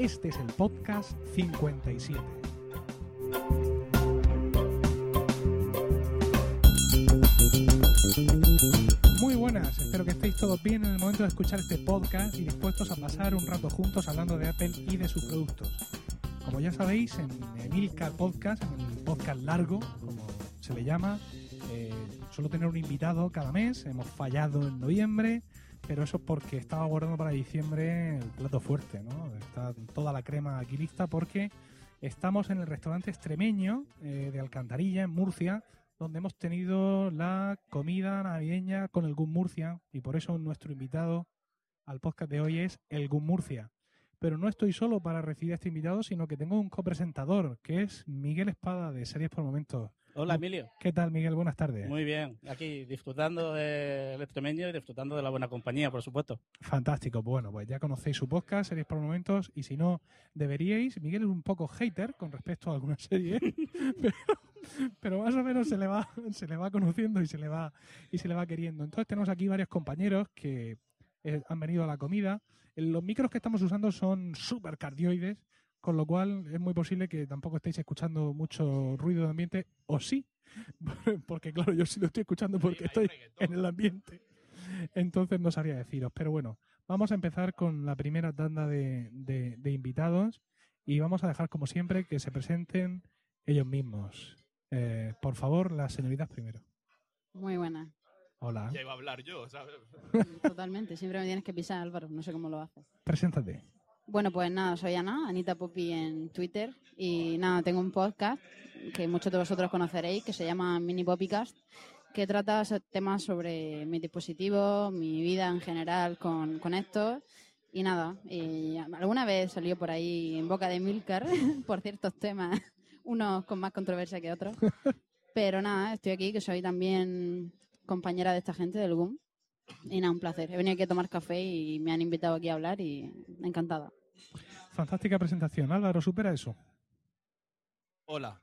Este es el podcast 57. Muy buenas, espero que estéis todos bien en el momento de escuchar este podcast y dispuestos a pasar un rato juntos hablando de Apple y de sus productos. Como ya sabéis, en Emilcar Podcast, en el podcast largo, como se le llama, eh, suelo tener un invitado cada mes. Hemos fallado en noviembre, pero eso es porque estaba guardando para diciembre el plato fuerte, ¿no? Está toda la crema aquí lista porque estamos en el restaurante extremeño eh, de Alcantarilla, en Murcia, donde hemos tenido la comida navideña con el GUM Murcia y por eso nuestro invitado al podcast de hoy es el GUM Murcia. Pero no estoy solo para recibir a este invitado, sino que tengo un copresentador, que es Miguel Espada de Series por Momentos. Hola, Emilio. ¿Qué tal, Miguel? Buenas tardes. Muy bien, aquí disfrutando del extremeño y disfrutando de la buena compañía, por supuesto. Fantástico. Bueno, pues ya conocéis su podcast, Series por Momentos, y si no, deberíais. Miguel es un poco hater con respecto a algunas series, pero, pero más o menos se le va, se le va conociendo y se le va, y se le va queriendo. Entonces tenemos aquí varios compañeros que eh, han venido a la comida. Los micros que estamos usando son super cardioides, con lo cual es muy posible que tampoco estéis escuchando mucho ruido de ambiente, o sí, porque claro, yo sí lo estoy escuchando porque estoy en el ambiente. Entonces no sabría deciros, pero bueno, vamos a empezar con la primera tanda de, de- de invitados y vamos a dejar como siempre que se presenten ellos mismos. Eh, por favor, las señoritas primero. Muy buena. Hola, Ya iba a hablar yo, ¿sabes? Totalmente. Siempre me tienes que pisar, Álvaro. No sé cómo lo haces. preséntate. Bueno, pues nada, soy Ana, Anita Pupi en Twitter. Y nada, tengo un podcast que muchos de vosotros conoceréis que se llama Mini Poppycast, que trata temas sobre mi dispositivo, mi vida en general con, con estos. Y nada, y alguna vez salió por ahí en boca de Milcar por ciertos temas, unos con más controversia que otros. Pero nada, estoy aquí, que soy también compañera de esta gente del GUM. Y nada, un placer. He venido aquí a tomar café y me han invitado aquí a hablar y encantada. Fantástica presentación. Álvaro, supera eso. Hola.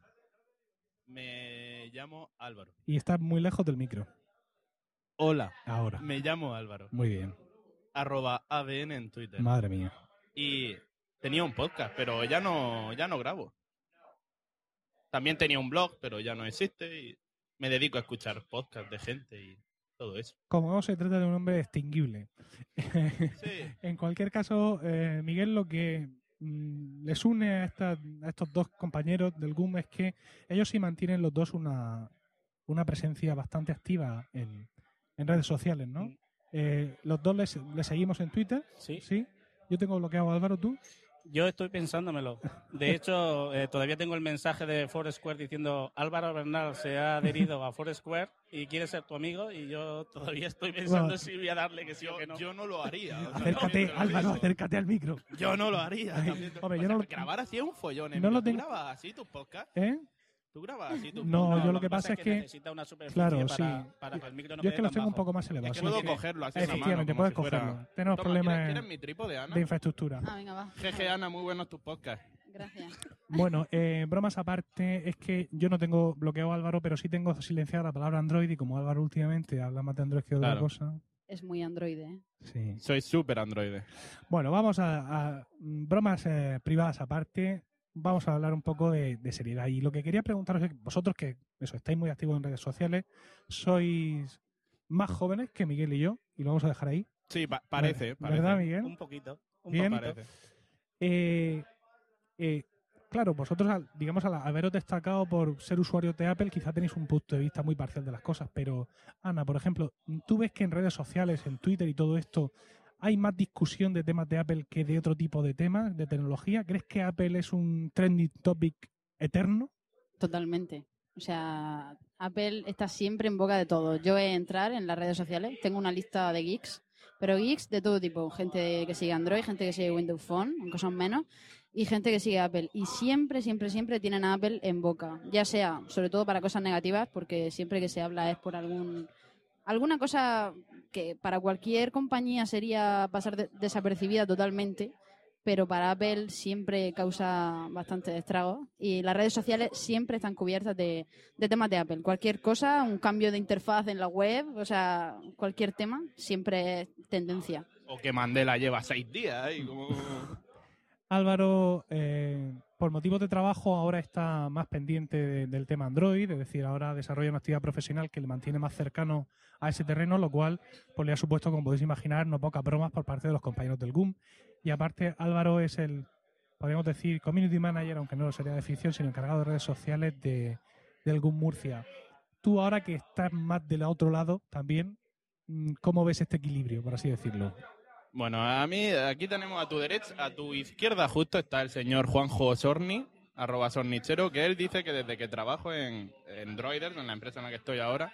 Me llamo Álvaro. Y estás muy lejos del micro. Hola. Ahora. Me llamo Álvaro. Muy bien. Arroba ABN en Twitter. Madre mía. Y tenía un podcast, pero ya no, ya no grabo. También tenía un blog, pero ya no existe. Y me dedico a escuchar podcasts de gente y todo eso. Como no se trata de un hombre extinguible. Sí. en cualquier caso, eh, Miguel, lo que mm, les une a, esta- a estos dos compañeros del GUM es que ellos sí mantienen los dos una, una presencia bastante activa en, en redes sociales, ¿no? Mm. Eh, los dos les, les seguimos en Twitter, Sí. ¿sí? Yo tengo bloqueado a Álvaro, ¿tú? Yo estoy pensándomelo. De hecho, eh, todavía tengo el mensaje de Foursquare diciendo Álvaro Bernal se ha adherido a Foursquare y quiere ser tu amigo y yo todavía estoy pensando Bueno. si voy a darle que sí o Yo, que no. yo no lo haría. o sea, Acércate, lo Álvaro, acércate al micro. Yo no lo haría. Hombre, o yo sea, no lo- Grabar así es un follón. no Emilio. lo ¿Tú tengo- grabas así tus podcasts? ¿Eh? ¿Tú grabas así tus No, yo lo que pasa es que- necesita una superficie Claro, para, sí. para que el micro no Yo es que los tengo un poco más elevados. Es que sí. puedo cogerlo así Efectivamente, puedes si fuera- cogerlo. Tenemos Toma, problemas ¿quieres, ¿Quieres mi trípode, Ana? de infraestructura. Ah, venga, va. Jeje, Ana, muy buenos tus podcasts. Gracias. Bueno, eh, bromas aparte, es que yo no tengo bloqueado a Álvaro, pero sí tengo silenciada la palabra Android y como Álvaro últimamente habla más de Android que de otra Claro. cosa. Es muy androide. ¿eh? Sí. Soy súper androide. Bueno, vamos a, a- mm, bromas eh, privadas aparte. Vamos a hablar un poco de, de seriedad. Y lo que quería preguntaros es, vosotros que eso, estáis muy activos en redes sociales, sois más jóvenes que Miguel y yo, y lo vamos a dejar ahí. Sí, pa- parece, parece. ¿Verdad, Miguel? Un poquito. Un Bien. poquito. Parece. Eh, eh, claro, vosotros, al- digamos, al haberos destacado por ser usuarios de Apple, quizá tenéis un punto de vista muy parcial de las cosas, pero Ana, por ejemplo, ¿tú ves que en redes sociales, en Twitter y todo esto, hay más discusión de temas de Apple que de otro tipo de temas, de tecnología? ¿Crees que Apple es un trending topic eterno? Totalmente. O sea, Apple está siempre en boca de todos. Yo he entrar en las redes sociales, tengo una lista de geeks, pero geeks de todo tipo. Gente que sigue Android, gente que sigue Windows Phone, aunque son menos, y gente que sigue Apple. Y siempre, siempre, siempre tienen a Apple en boca. Ya sea, sobre todo para cosas negativas, porque siempre que se habla es por algún alguna cosa que para cualquier compañía sería pasar de- desapercibida totalmente, pero para Apple siempre causa bastante estragos y las redes sociales siempre están cubiertas de, de temas de Apple. Cualquier cosa, un cambio de interfaz en la web, o sea, cualquier tema, siempre es tendencia. O que Mandela lleva seis días y como... Álvaro, eh, por motivos de trabajo, ahora está más pendiente de- del tema Android, es decir, ahora desarrolla una actividad profesional que le mantiene más cercano a ese terreno, lo cual pues, le ha supuesto, como podéis imaginar, no pocas bromas por parte de los compañeros del GUM. Y aparte, Álvaro es el, podríamos decir, community manager, aunque no lo sería de ficción, sino encargado de redes sociales de, del GUM Murcia. Tú ahora que estás más del otro lado también, mm, ¿cómo ves este equilibrio, por así decirlo? Bueno, a mí, aquí tenemos a tu derecha, a tu izquierda justo está el señor Juanjo Sorni, arroba sornichero, que él dice que desde que trabajo en, en Droiders, en la empresa en la que estoy ahora,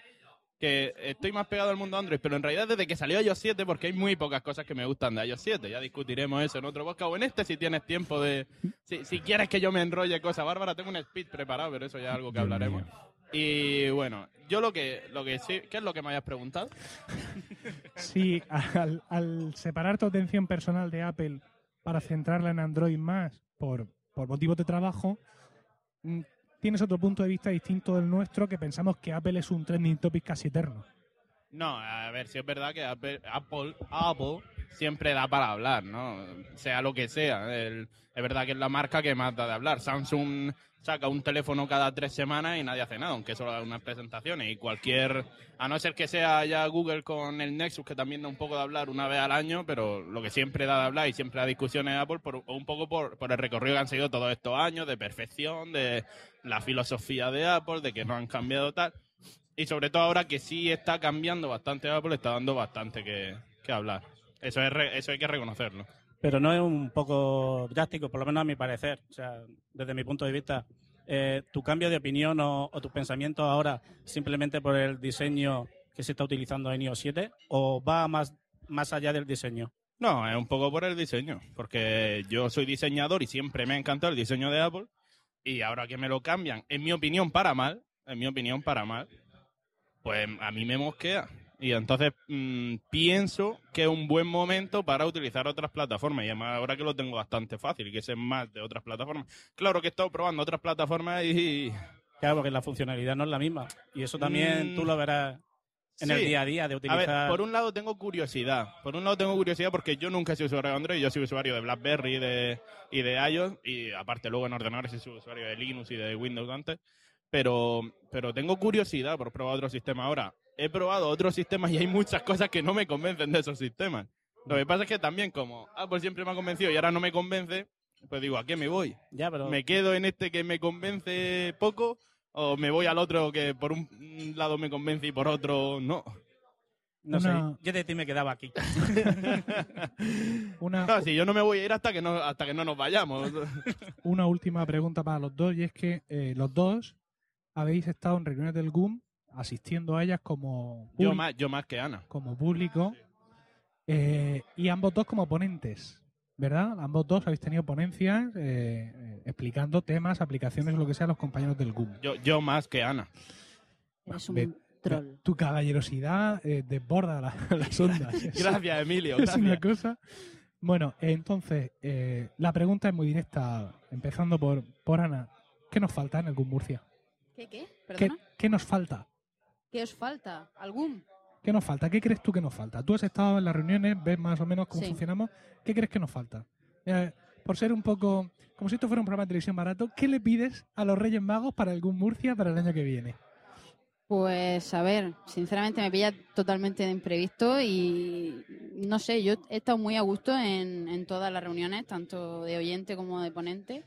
que estoy más pegado al mundo Android, pero en realidad desde que salió iOS 7, porque hay muy pocas cosas que me gustan de iOS 7, ya discutiremos eso en otro podcast, o en este si tienes tiempo de... Si, si quieres que yo me enrolle cosas, Bárbara, tengo un speed preparado, pero eso ya es algo que hablaremos. Y bueno, yo lo que, lo que sí... ¿Qué es lo que me hayas preguntado? Sí, al, al separar tu atención personal de Apple para centrarla en Android más por, por motivos de trabajo, mm, tienes otro punto de vista distinto del nuestro que pensamos que Apple es un trending topic casi eterno. No, a ver, si es verdad que Apple, Apple, Apple siempre da para hablar, ¿no? Sea lo que sea. El- es verdad que es la marca que más da de hablar. Samsung saca un teléfono cada tres semanas y nadie hace nada, aunque solo da unas presentaciones. Y cualquier, a no ser que sea ya Google con el Nexus, que también da un poco de hablar una vez al año, pero lo que siempre da de hablar y siempre da discusiones de Apple, por, un poco por, por el recorrido que han seguido todos estos años de perfección, de la filosofía de Apple, de que no han cambiado tal. Y sobre todo ahora que sí está cambiando bastante Apple, está dando bastante que, que hablar. Eso, es re- eso hay que reconocerlo. Pero no es un poco drástico, por lo menos a mi parecer. O sea, desde mi punto de vista, eh, tu cambio de opinión o, o tus pensamientos ahora simplemente por el diseño que se está utilizando en iOS 7 o va más, más allá del diseño. No, es un poco por el diseño, porque yo soy diseñador y siempre me ha encantado el diseño de Apple y ahora que me lo cambian, en mi opinión para mal, en mi opinión para mal, pues a mí me mosquea. Y entonces mm, pienso que es un buen momento para utilizar otras plataformas. Y además ahora que lo tengo bastante fácil, que sé más de otras plataformas. Claro que he estado probando otras plataformas y, Claro, porque la funcionalidad no es la misma. Y eso también Mm, tú lo verás en el día a día de A utilizar. ver, por un lado tengo curiosidad. Por un lado tengo curiosidad porque yo nunca he sido usuario de Android, yo soy usuario de BlackBerry y de, y de iOS, y aparte luego en ordenadores he sido usuario de Linux y de Windows antes. Pero, pero tengo curiosidad por probar otro sistema ahora. He probado otros sistemas y hay muchas cosas que no me convencen de esos sistemas. Lo que pasa es que también como Apple siempre me ha convencido y ahora no me convence, pues digo, ¿a qué me voy? Ya, pero ¿Me quedo en este que me convence poco o me voy al otro que por un lado me convence y por otro no? no una- sé. Yo de ti me quedaba aquí. Una, Claro, si yo no me voy a ir hasta que no, hasta que no nos vayamos. una última pregunta para los dos y es que eh, los dos habéis estado en reuniones del GUM asistiendo a ellas como, Yo público- más, yo más que Ana. como público eh, y ambos dos como ponentes, ¿verdad? Ambos dos habéis tenido ponencias eh, eh, explicando temas, aplicaciones o lo que sea a los compañeros del GUM. Yo, yo más que Ana. Eres un Ve- troll. Tu caballerosidad eh, desborda la- las ondas. Gracias, Emilio. es una Gracias. cosa. Bueno, entonces, eh, la pregunta es muy directa, empezando por, por Ana. ¿Qué nos falta en el GUM Murcia? ¿Qué, qué? ¿Qué, qué nos falta? ¿Qué os falta? ¿Algún? ¿Qué nos falta? ¿Qué crees tú que nos falta? Tú has estado en las reuniones, ves más o menos cómo Sí. funcionamos. ¿Qué crees que nos falta? Eh, por ser un poco, como si esto fuera un programa de televisión barato, ¿qué le pides a los Reyes Magos para GUM Murcia para el año que viene? Pues a ver, sinceramente me pilla totalmente de imprevisto y no sé, yo he estado muy a gusto en, en todas las reuniones, tanto de oyente como de ponente.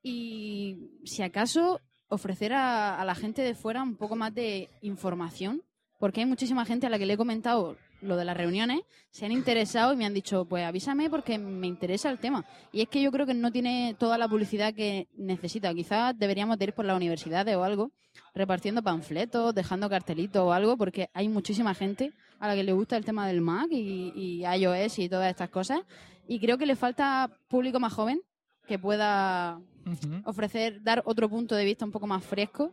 Y si acaso ofrecer a, a la gente de fuera un poco más de información, porque hay muchísima gente a la que le he comentado lo de las reuniones, se han interesado y me han dicho, pues avísame porque me interesa el tema. Y es que yo creo que no tiene toda la publicidad que necesita. Quizás deberíamos de ir por las universidades o algo repartiendo panfletos, dejando cartelitos o algo, porque hay muchísima gente a la que le gusta el tema del Mac y, y iOS y todas estas cosas. Y creo que le falta público más joven que pueda Ofrecer, dar otro punto de vista un poco más fresco.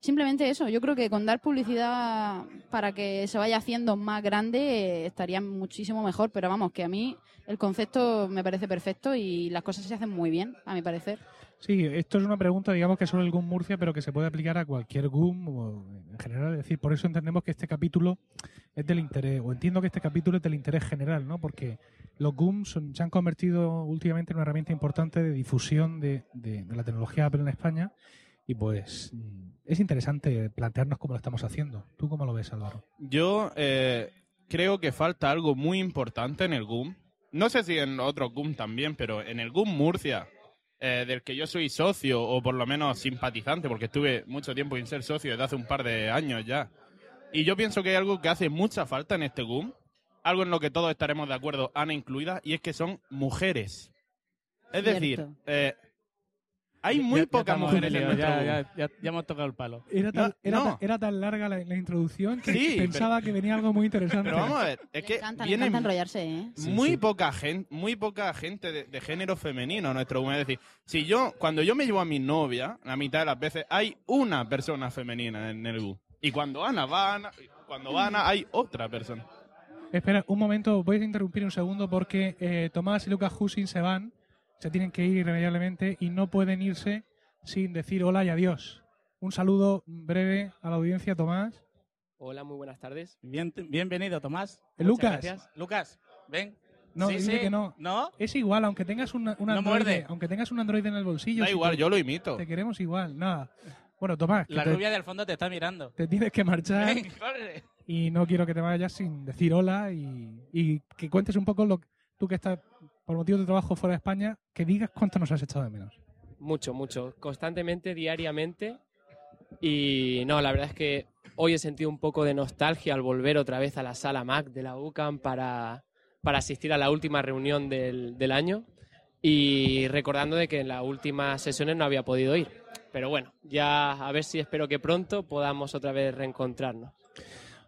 Simplemente eso, yo creo que con dar publicidad para que se vaya haciendo más grande eh, estaría muchísimo mejor, pero vamos, que a mí el concepto me parece perfecto y las cosas se hacen muy bien, a mi parecer. Sí, esto es una pregunta, digamos que solo el GUM Murcia, pero que se puede aplicar a cualquier GUM o en general. Es decir, por eso entendemos que este capítulo es del interés, o entiendo que este capítulo es del interés general, ¿no? Porque los GUM son- se han convertido últimamente en una herramienta importante de difusión de, de- de la tecnología Apple en España y pues es interesante plantearnos cómo lo estamos haciendo. ¿Tú cómo lo ves, Álvaro? Yo eh, creo que falta algo muy importante en el GUM. No sé si en otros GUM también, pero en el GUM Murcia, eh, del que yo soy socio, o por lo menos simpatizante, porque estuve mucho tiempo sin ser socio desde hace un par de años ya. Y yo pienso que hay algo que hace mucha falta en este GUM, algo en lo que todos estaremos de acuerdo, Ana incluida, y es que son mujeres. Es decir, eh, hay muy Ya- pocas mujeres en nuestro ya, ya, ya- ya hemos tocado el palo. Era tan, No, era no. tan- era tan larga la, la introducción que Sí, pensaba que venía algo muy interesante. Pero vamos a ver, es que encanta, enrollarse, ¿eh? Muy sí. poca gente, muy poca gente de, de género femenino en nuestro GUM. Es decir, si yo, cuando yo me llevo a mi novia, la mitad de las veces hay una persona femenina en el GUM. Y cuando Ana va, Ana- cuando va Ana, hay otra persona. Espera, un momento, voy a interrumpir un segundo porque eh, Tomás y Lucas Husin se van, se tienen que ir irremediablemente y no pueden irse sin decir hola y adiós. Un saludo breve a la audiencia, Tomás. Hola, muy buenas tardes. Bien, bienvenido, Tomás. Eh, Lucas, gracias. Lucas, ven. no, Sí, sí. que no. ¿No? Es igual, aunque tengas un No Android, muerde. aunque tengas un Android en el bolsillo. Da si igual, te, yo lo imito. te queremos igual, nada. Bueno, Tomás, La te, rubia del fondo te está mirando. te tienes que marchar Ven, corre. y no quiero que te vayas sin decir hola y, y que cuentes un poco lo que tú que estás por motivos de trabajo fuera de España, que digas cuánto nos has echado de menos. Mucho, mucho. Constantemente, diariamente. Y no, la verdad es que hoy he sentido un poco de nostalgia al volver otra vez a la sala Mac de la UCAM para, para asistir a la última reunión del, del año. Y recordando de que en las últimas sesiones no había podido ir. Pero bueno, ya a ver si espero que pronto podamos otra vez reencontrarnos.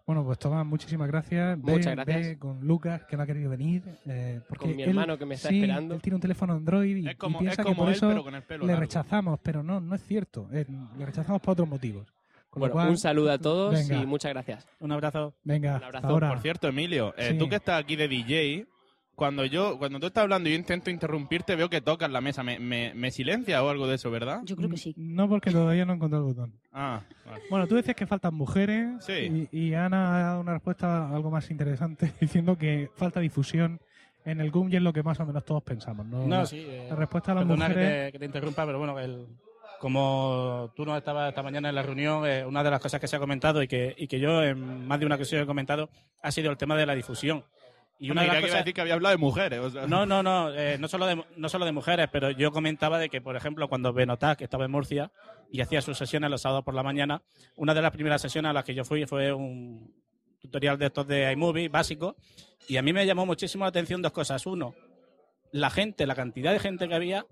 Bueno, pues Tomás, muchísimas gracias. Ve- Muchas gracias. ve con Lucas, que no ha querido venir. eh, porque Con mi él- hermano que me está sí, esperando. Él tiene un teléfono Android y, Es como, y es piensa que como por él, eso pero con el pelo le largo. rechazamos, pero no, no es cierto. Eh, le rechazamos por otros motivos. Con lo Bueno, cual, un saludo a todos venga. y muchas gracias. Un abrazo. Venga, un abrazo. hasta ahora. Por cierto, Emilio, eh, Sí. tú que estás aquí de DJ, cuando yo cuando tú estás hablando y yo intento interrumpirte, veo que tocas la mesa. ¿Me, me, me silencia o algo de eso, verdad? Yo creo que sí. No, porque todavía no he encontrado el botón. Ah, vale. Bueno, tú decías que faltan mujeres Sí. y, y Ana ha dado una respuesta algo más interesante diciendo que falta difusión en el GUM y es lo que más o menos todos pensamos. No, No, la, sí. eh, la respuesta a las Perdona que mujeres... te, que te interrumpa, pero bueno, el- como tú no estabas esta mañana en la reunión, eh, una de las cosas que se ha comentado y que, y que yo en más de una ocasión he comentado ha sido el tema de la difusión. Y una de las cosas... decir que había hablado de mujeres. o sea. No, no, no, eh, no, solo de, no solo de mujeres, pero yo comentaba de que, por ejemplo, cuando Benotac estaba en Murcia y hacía sus sesiones los sábados por la mañana, una de las primeras sesiones a las que yo fui fue un tutorial de estos de iMovie básico y a mí me llamó muchísimo la atención dos cosas. Uno, la gente, la cantidad de gente que había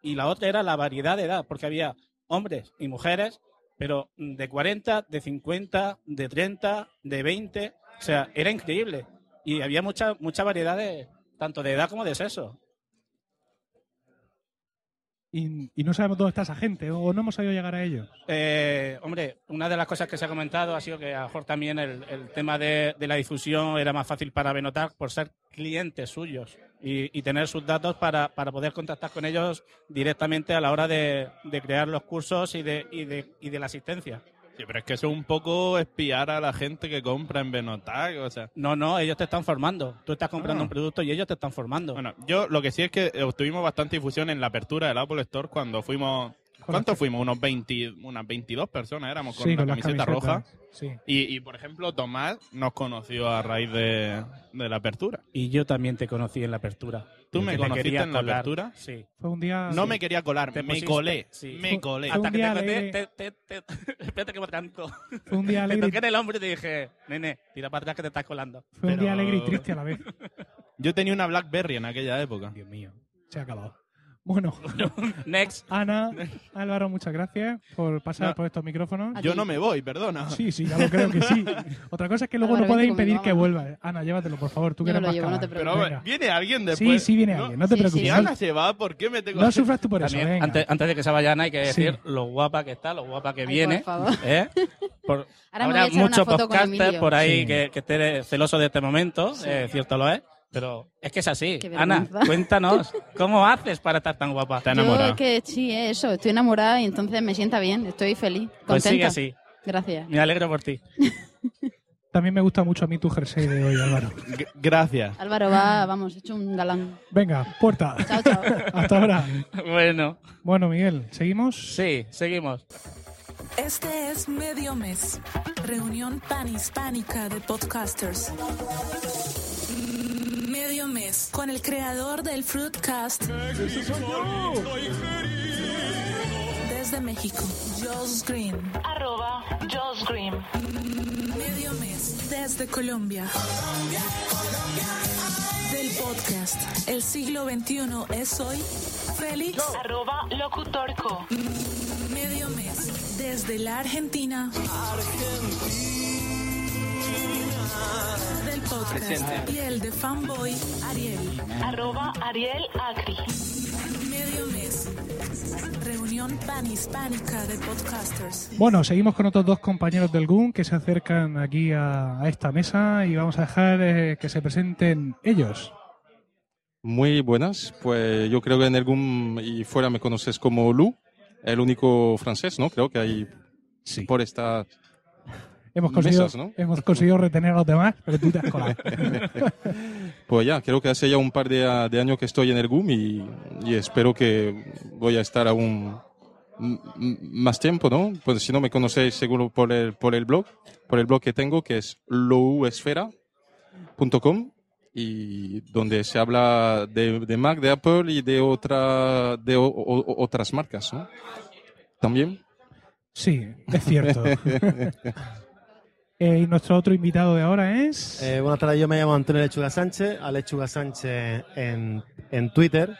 y la otra era la variedad de edad, porque había hombres y mujeres, pero de 40, de 50, de 30, de 20, o sea, era increíble. Y había mucha, mucha variedad de, tanto de edad como de sexo. Y, y no sabemos dónde está esa gente o no hemos sabido llegar a ellos. Eh, hombre, una de las cosas que se ha comentado ha sido que a lo mejor también el, el tema de, de la difusión era más fácil para Benotac por ser clientes suyos y, y tener sus datos para, para poder contactar con ellos directamente a la hora de, de crear los cursos y de, y, de, y de la asistencia. Sí, pero es que eso es un poco espiar a la gente que compra en Benotac, o sea. No, no, ellos te están formando. Tú estás comprando Ah. un producto y ellos te están formando. Bueno, yo lo que sí es que obtuvimos bastante difusión en la apertura del Apple Store cuando fuimos... ¿Cuántos fuimos? Unos 20, unas 22 personas éramos con Sí, la con camiseta roja. Sí. Y, y, por ejemplo, Tomás nos conoció a raíz de, de la apertura. Y yo también te conocí en la apertura. ¿Tú me te conociste en la colar. apertura? Sí. Fue un día... No sí. me quería colar, Te me pusiste- colé. sí. Me colé. Hasta que te, te, te, te, te- espérate que me tranco. Fue un día Te alegre, toqué en el hombro y te dije, nene, tira para atrás que te estás colando. fue un día pero- alegre y triste a la vez. Yo tenía una BlackBerry en aquella época. Dios mío, se ha acabado. Bueno, Next. Ana, Álvaro, muchas gracias por pasar No. por estos micrófonos. Yo no me voy, perdona. Sí, sí, ya lo creo que sí. Otra cosa es que luego Álvaro, no puedes vente impedir que vuelva. Ana, llévatelo, por favor. Tú que eres más llevo, no te. Pero Venga. viene alguien Sí, después. sí, viene No, alguien, no te Sí, sí, preocupes. Si sí. Ana se va, ¿por qué me tengo No sufras tú por eso, También, venga. antes, antes de que se vaya Ana, hay que Sí. decir lo guapa que está, lo guapa que Ay, viene. por favor. ¿eh? Por, Ahora habrá muchos podcasters por ahí Sí. que, que esté celoso de este momento, eh, cierto lo es. Pero es que es así. Ana, cuéntanos, ¿cómo haces para estar tan guapa? Está Yo enamorada. es que sí, eso, estoy enamorada y entonces me sienta bien, estoy feliz, contenta. Pues sigue así. Gracias. Me alegro por ti. También me gusta mucho a mí tu jersey de hoy, Álvaro. G- gracias. Álvaro va, vamos, hecho un galán. Venga, puerta. Chao, chao. Hasta ahora. Bueno, Bueno, Miguel, ¿seguimos? sí, seguimos. Este es Medio Mes, reunión panhispánica de podcasters. Medio Mes, con el creador del Fruitcast. Desde México, Joss Green. Arroba Joss Green. Medio Mes, desde Colombia. Del podcast El siglo XXI es hoy. Félix. Arroba Locutorco. Medio mes desde la Argentina. Del podcast y el de fanboy Ariel. Arroba Ariel Acri. Medio mes. Reunión panhispánica de podcasters. Bueno, seguimos con otros dos compañeros del GUN que se acercan aquí a, a esta mesa y vamos a dejar eh, que se presenten ellos. Muy buenas, pues yo creo que en el GUM y fuera me conoces como Lu, el único francés, ¿no? Creo que hay por esta... Hemos conseguido, Mesas, ¿no? hemos conseguido retener a los demás, pero tú te has colado. Pues ya, creo que hace ya un par de, de años que estoy en el GUM y, y espero que voy a estar aún más tiempo, ¿no? Pues si no me conocéis seguro por el, por el blog, por el blog que tengo que es louesfera.com y donde se habla de, de Mac, de Apple y de, otra, de o- o- otras marcas, ¿no? También. Sí, es cierto. Eh, y nuestro otro invitado de ahora es... Eh, buenas tardes, yo me llamo Antonio Lechuga Sánchez, a Lechuga Sánchez en, en Twitter.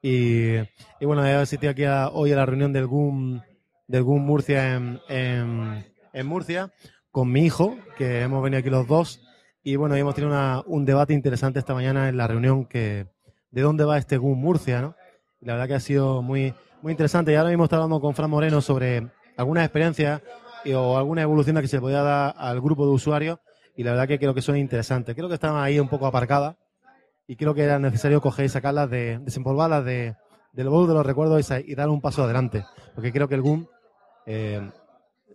Y, y bueno, he asistido aquí a- hoy a la reunión del GUM, del GUM Murcia en, en, en Murcia con mi hijo, que hemos venido aquí los dos. Y bueno, hemos tenido una- un debate interesante esta mañana en la reunión que de dónde va este GUM Murcia, ¿no? Y la verdad que ha sido muy, muy interesante. Y ahora mismo está hablando con Fran Moreno sobre algunas experiencias o alguna evolución que se le podía dar al grupo de usuarios y la verdad que creo que son interesantes. Creo que estaban ahí un poco aparcadas y creo que era necesario coger y sacarlas, de, desempolvarlas de, del baúl de los recuerdos y, y dar un paso adelante, porque creo que el GUM eh,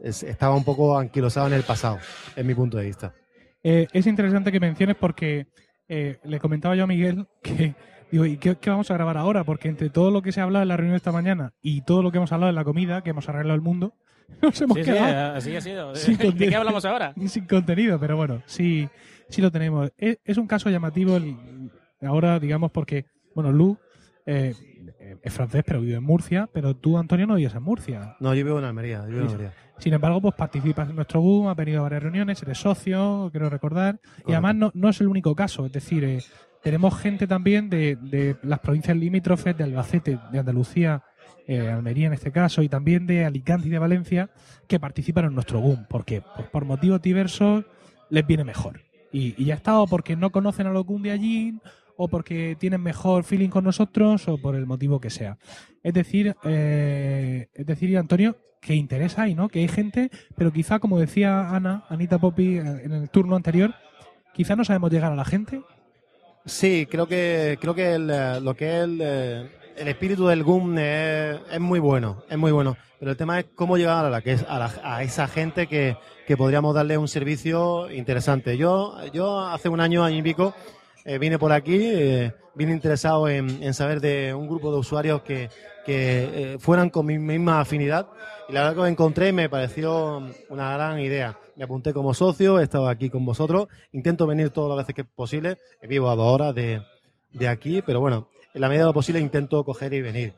es- estaba un poco anquilosado en el pasado, en mi punto de vista. Eh, es interesante que menciones porque eh, le comentaba yo a Miguel que digo, ¿y qué, qué vamos a grabar ahora? Porque entre todo lo que se ha hablado en la reunión esta mañana y todo lo que hemos hablado en la comida, que hemos arreglado el mundo, nos hemos Sí, sí, quedado así ha sido. sin ¿De qué contenido. hablamos ahora? sin contenido, pero bueno, sí, sí lo tenemos. Es, es un caso llamativo el- ahora, digamos, porque, bueno, Lu eh, es francés, pero vive en Murcia, pero tú, Antonio, no vives en Murcia. No, yo vivo en Almería, yo vivo en. Almería. Sin embargo, pues participas en nuestro boom, has venido a varias reuniones, eres socio, quiero recordar. Y además no, no es el único caso, es decir, eh, tenemos gente también de, de las provincias limítrofes, de Albacete, de Andalucía, eh, Almería en este caso, y también de Alicante y de Valencia, que participan en nuestro boom, porque pues, por motivos diversos les viene mejor. Y, y ya está, o porque no conocen a los boom de allí, o porque tienen mejor feeling con nosotros, o por el motivo que sea. Es decir, eh, es decir, Antonio, que interesa ahí, ¿no? Que hay gente, pero quizá, como decía Ana, Anita Poppy eh, en el turno anterior, quizá no sabemos llegar a la gente. Sí, creo que creo que lo que es el, el espíritu del GUM es, es muy bueno, es muy bueno. Pero el tema es cómo llegar a la a, la- esa gente que, que podríamos darle un servicio interesante. Yo yo hace un año año y eh, vine por aquí, eh, vine interesado en, en saber de un grupo de usuarios que que eh, fueran con mi misma afinidad y la verdad que lo encontré y me pareció una gran idea. Me apunté como socio, he estado aquí con vosotros, intento venir todas las veces que es posible, vivo a dos horas de, de aquí, pero bueno, en la medida de lo posible intento coger y venir.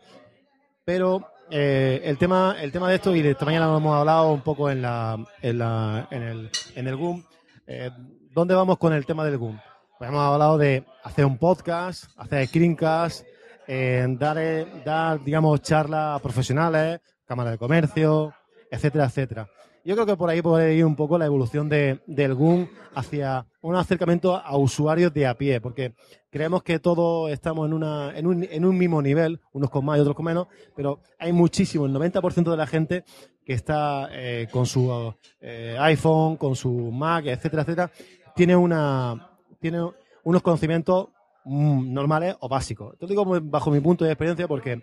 Pero eh, el tema el tema de esto, y de esta mañana lo hemos hablado un poco en, la, en, la, en, el, en el GUM, eh, ¿dónde vamos con el tema del GUM? Pues hemos hablado de hacer un podcast, hacer screencast, eh, dar, dar, digamos, charlas a profesionales, cámara de comercio, etcétera, etcétera. Yo creo que por ahí puede ir un poco la evolución de, del GUM hacia un acercamiento a usuarios de a pie, porque creemos que todos estamos en, una, en, un, en un mismo nivel, unos con más y otros con menos, pero hay muchísimo, el 90% de la gente que está eh, con su eh, iPhone, con su Mac, etcétera, etcétera, tiene una, tiene unos conocimientos mm, normales o básicos. Te lo digo bajo mi punto de experiencia porque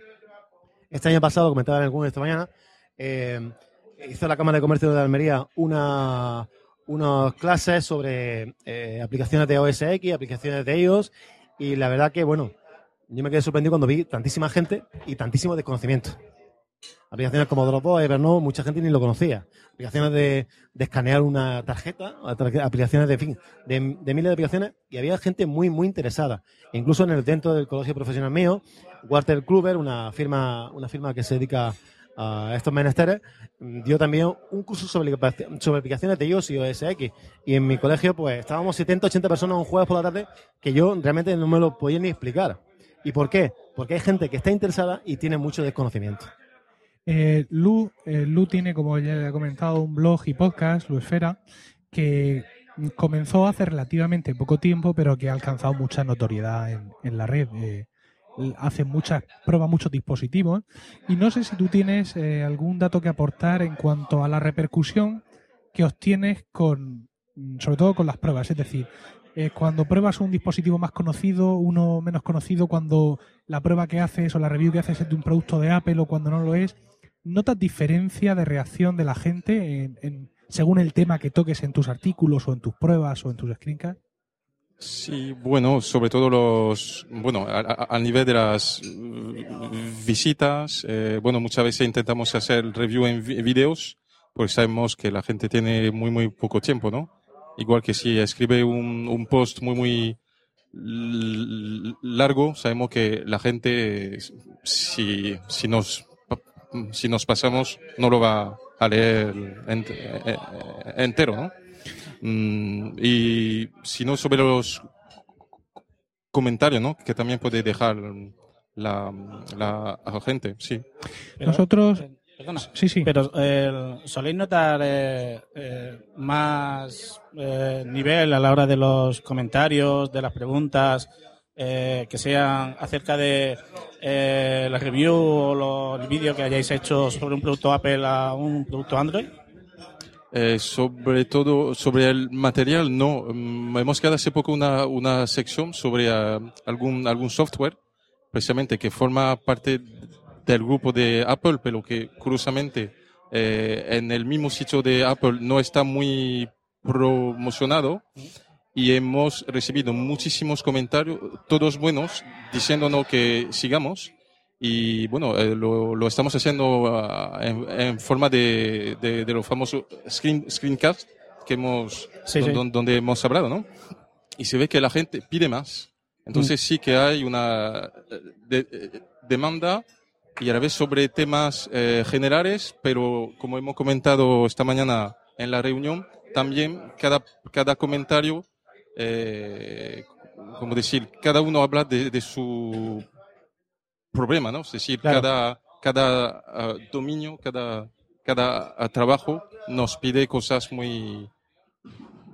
este año pasado, comentaba en algún esta mañana, eh, hizo la Cámara de Comercio de Almería una, unas clases sobre eh, aplicaciones de OS X, aplicaciones de iOS, y la verdad que, bueno, yo me quedé sorprendido cuando vi tantísima gente y tantísimo desconocimiento. Aplicaciones como Dropbox, Evernote, mucha gente ni lo conocía. Aplicaciones de, de escanear una tarjeta, aplicaciones de, fin, de, de miles de aplicaciones, y había gente muy, muy interesada. E incluso en el dentro del colegio profesional mío, Walter Kluber, una firma, una firma que se dedica a estos menesteres, dio también un curso sobre, sobre aplicaciones de iOS y OS X. Y en mi colegio, pues estábamos 70, 80 personas un jueves por la tarde que yo realmente no me lo podía ni explicar. ¿Y por qué? Porque hay gente que está interesada y tiene mucho desconocimiento. Eh, Lu, eh, Lu tiene, como ya he comentado, un blog y podcast, Lu Esfera, que comenzó hace relativamente poco tiempo, pero que ha alcanzado mucha notoriedad en, en la red. Eh, hace muchas, prueba muchos dispositivos. Y no sé si tú tienes eh, algún dato que aportar en cuanto a la repercusión que obtienes con, mm, sobre todo con las pruebas. Es decir, eh, cuando pruebas un dispositivo más conocido, uno menos conocido, cuando la prueba que haces o la review que haces es de un producto de Apple o cuando no lo es, ¿notas diferencia de reacción de la gente en- en- según el tema que toques en tus artículos o en tus pruebas o en tus screencasts? Sí, bueno, sobre todo los, bueno, al nivel de las mm, visitas, eh, bueno, muchas veces intentamos hacer review en vi- videos, pues sabemos que la gente tiene muy, muy poco tiempo, ¿no? Igual que si escribe un, un post muy, muy largo, sabemos que la gente, si, si nos, si nos pasamos, no lo va a leer ent- eh, eh, entero, ¿no? Mm, y si no, sobre los comentarios, ¿no? Que también puede dejar la, la gente, sí. Pero- Nosotros, Perdona. sí, sí. Pero eh, soléis notar eh, eh, más eh, nivel a la hora de los comentarios, de las preguntas, eh, que sean acerca de eh, la review o lo- el vídeo que hayáis hecho sobre un producto Apple a un producto Android. Eh, sobre todo, sobre el material, no. Mm, hemos creado hace poco una, una sección sobre ah, algún, algún software, precisamente que forma parte del grupo de Apple, pero que curiosamente eh, en el mismo sitio de Apple no está muy promocionado. Y hemos recibido muchísimos comentarios, todos buenos, diciéndonos que sigamos. Y bueno, eh, lo, lo estamos haciendo ah, en, en forma de, de, de los famosos screen, screencast que hemos, Sí, don- sí. don- donde hemos hablado, ¿no? Y se ve que la gente pide más. Entonces sí que hay una eh, de- eh, demanda y a la vez sobre temas eh, generales, pero como hemos comentado esta mañana en la reunión, también cada, cada comentario, eh, como decir, cada uno habla de, de su problema, ¿no? Es decir, Claro. cada, cada ah, dominio, cada, cada ah, trabajo nos pide cosas muy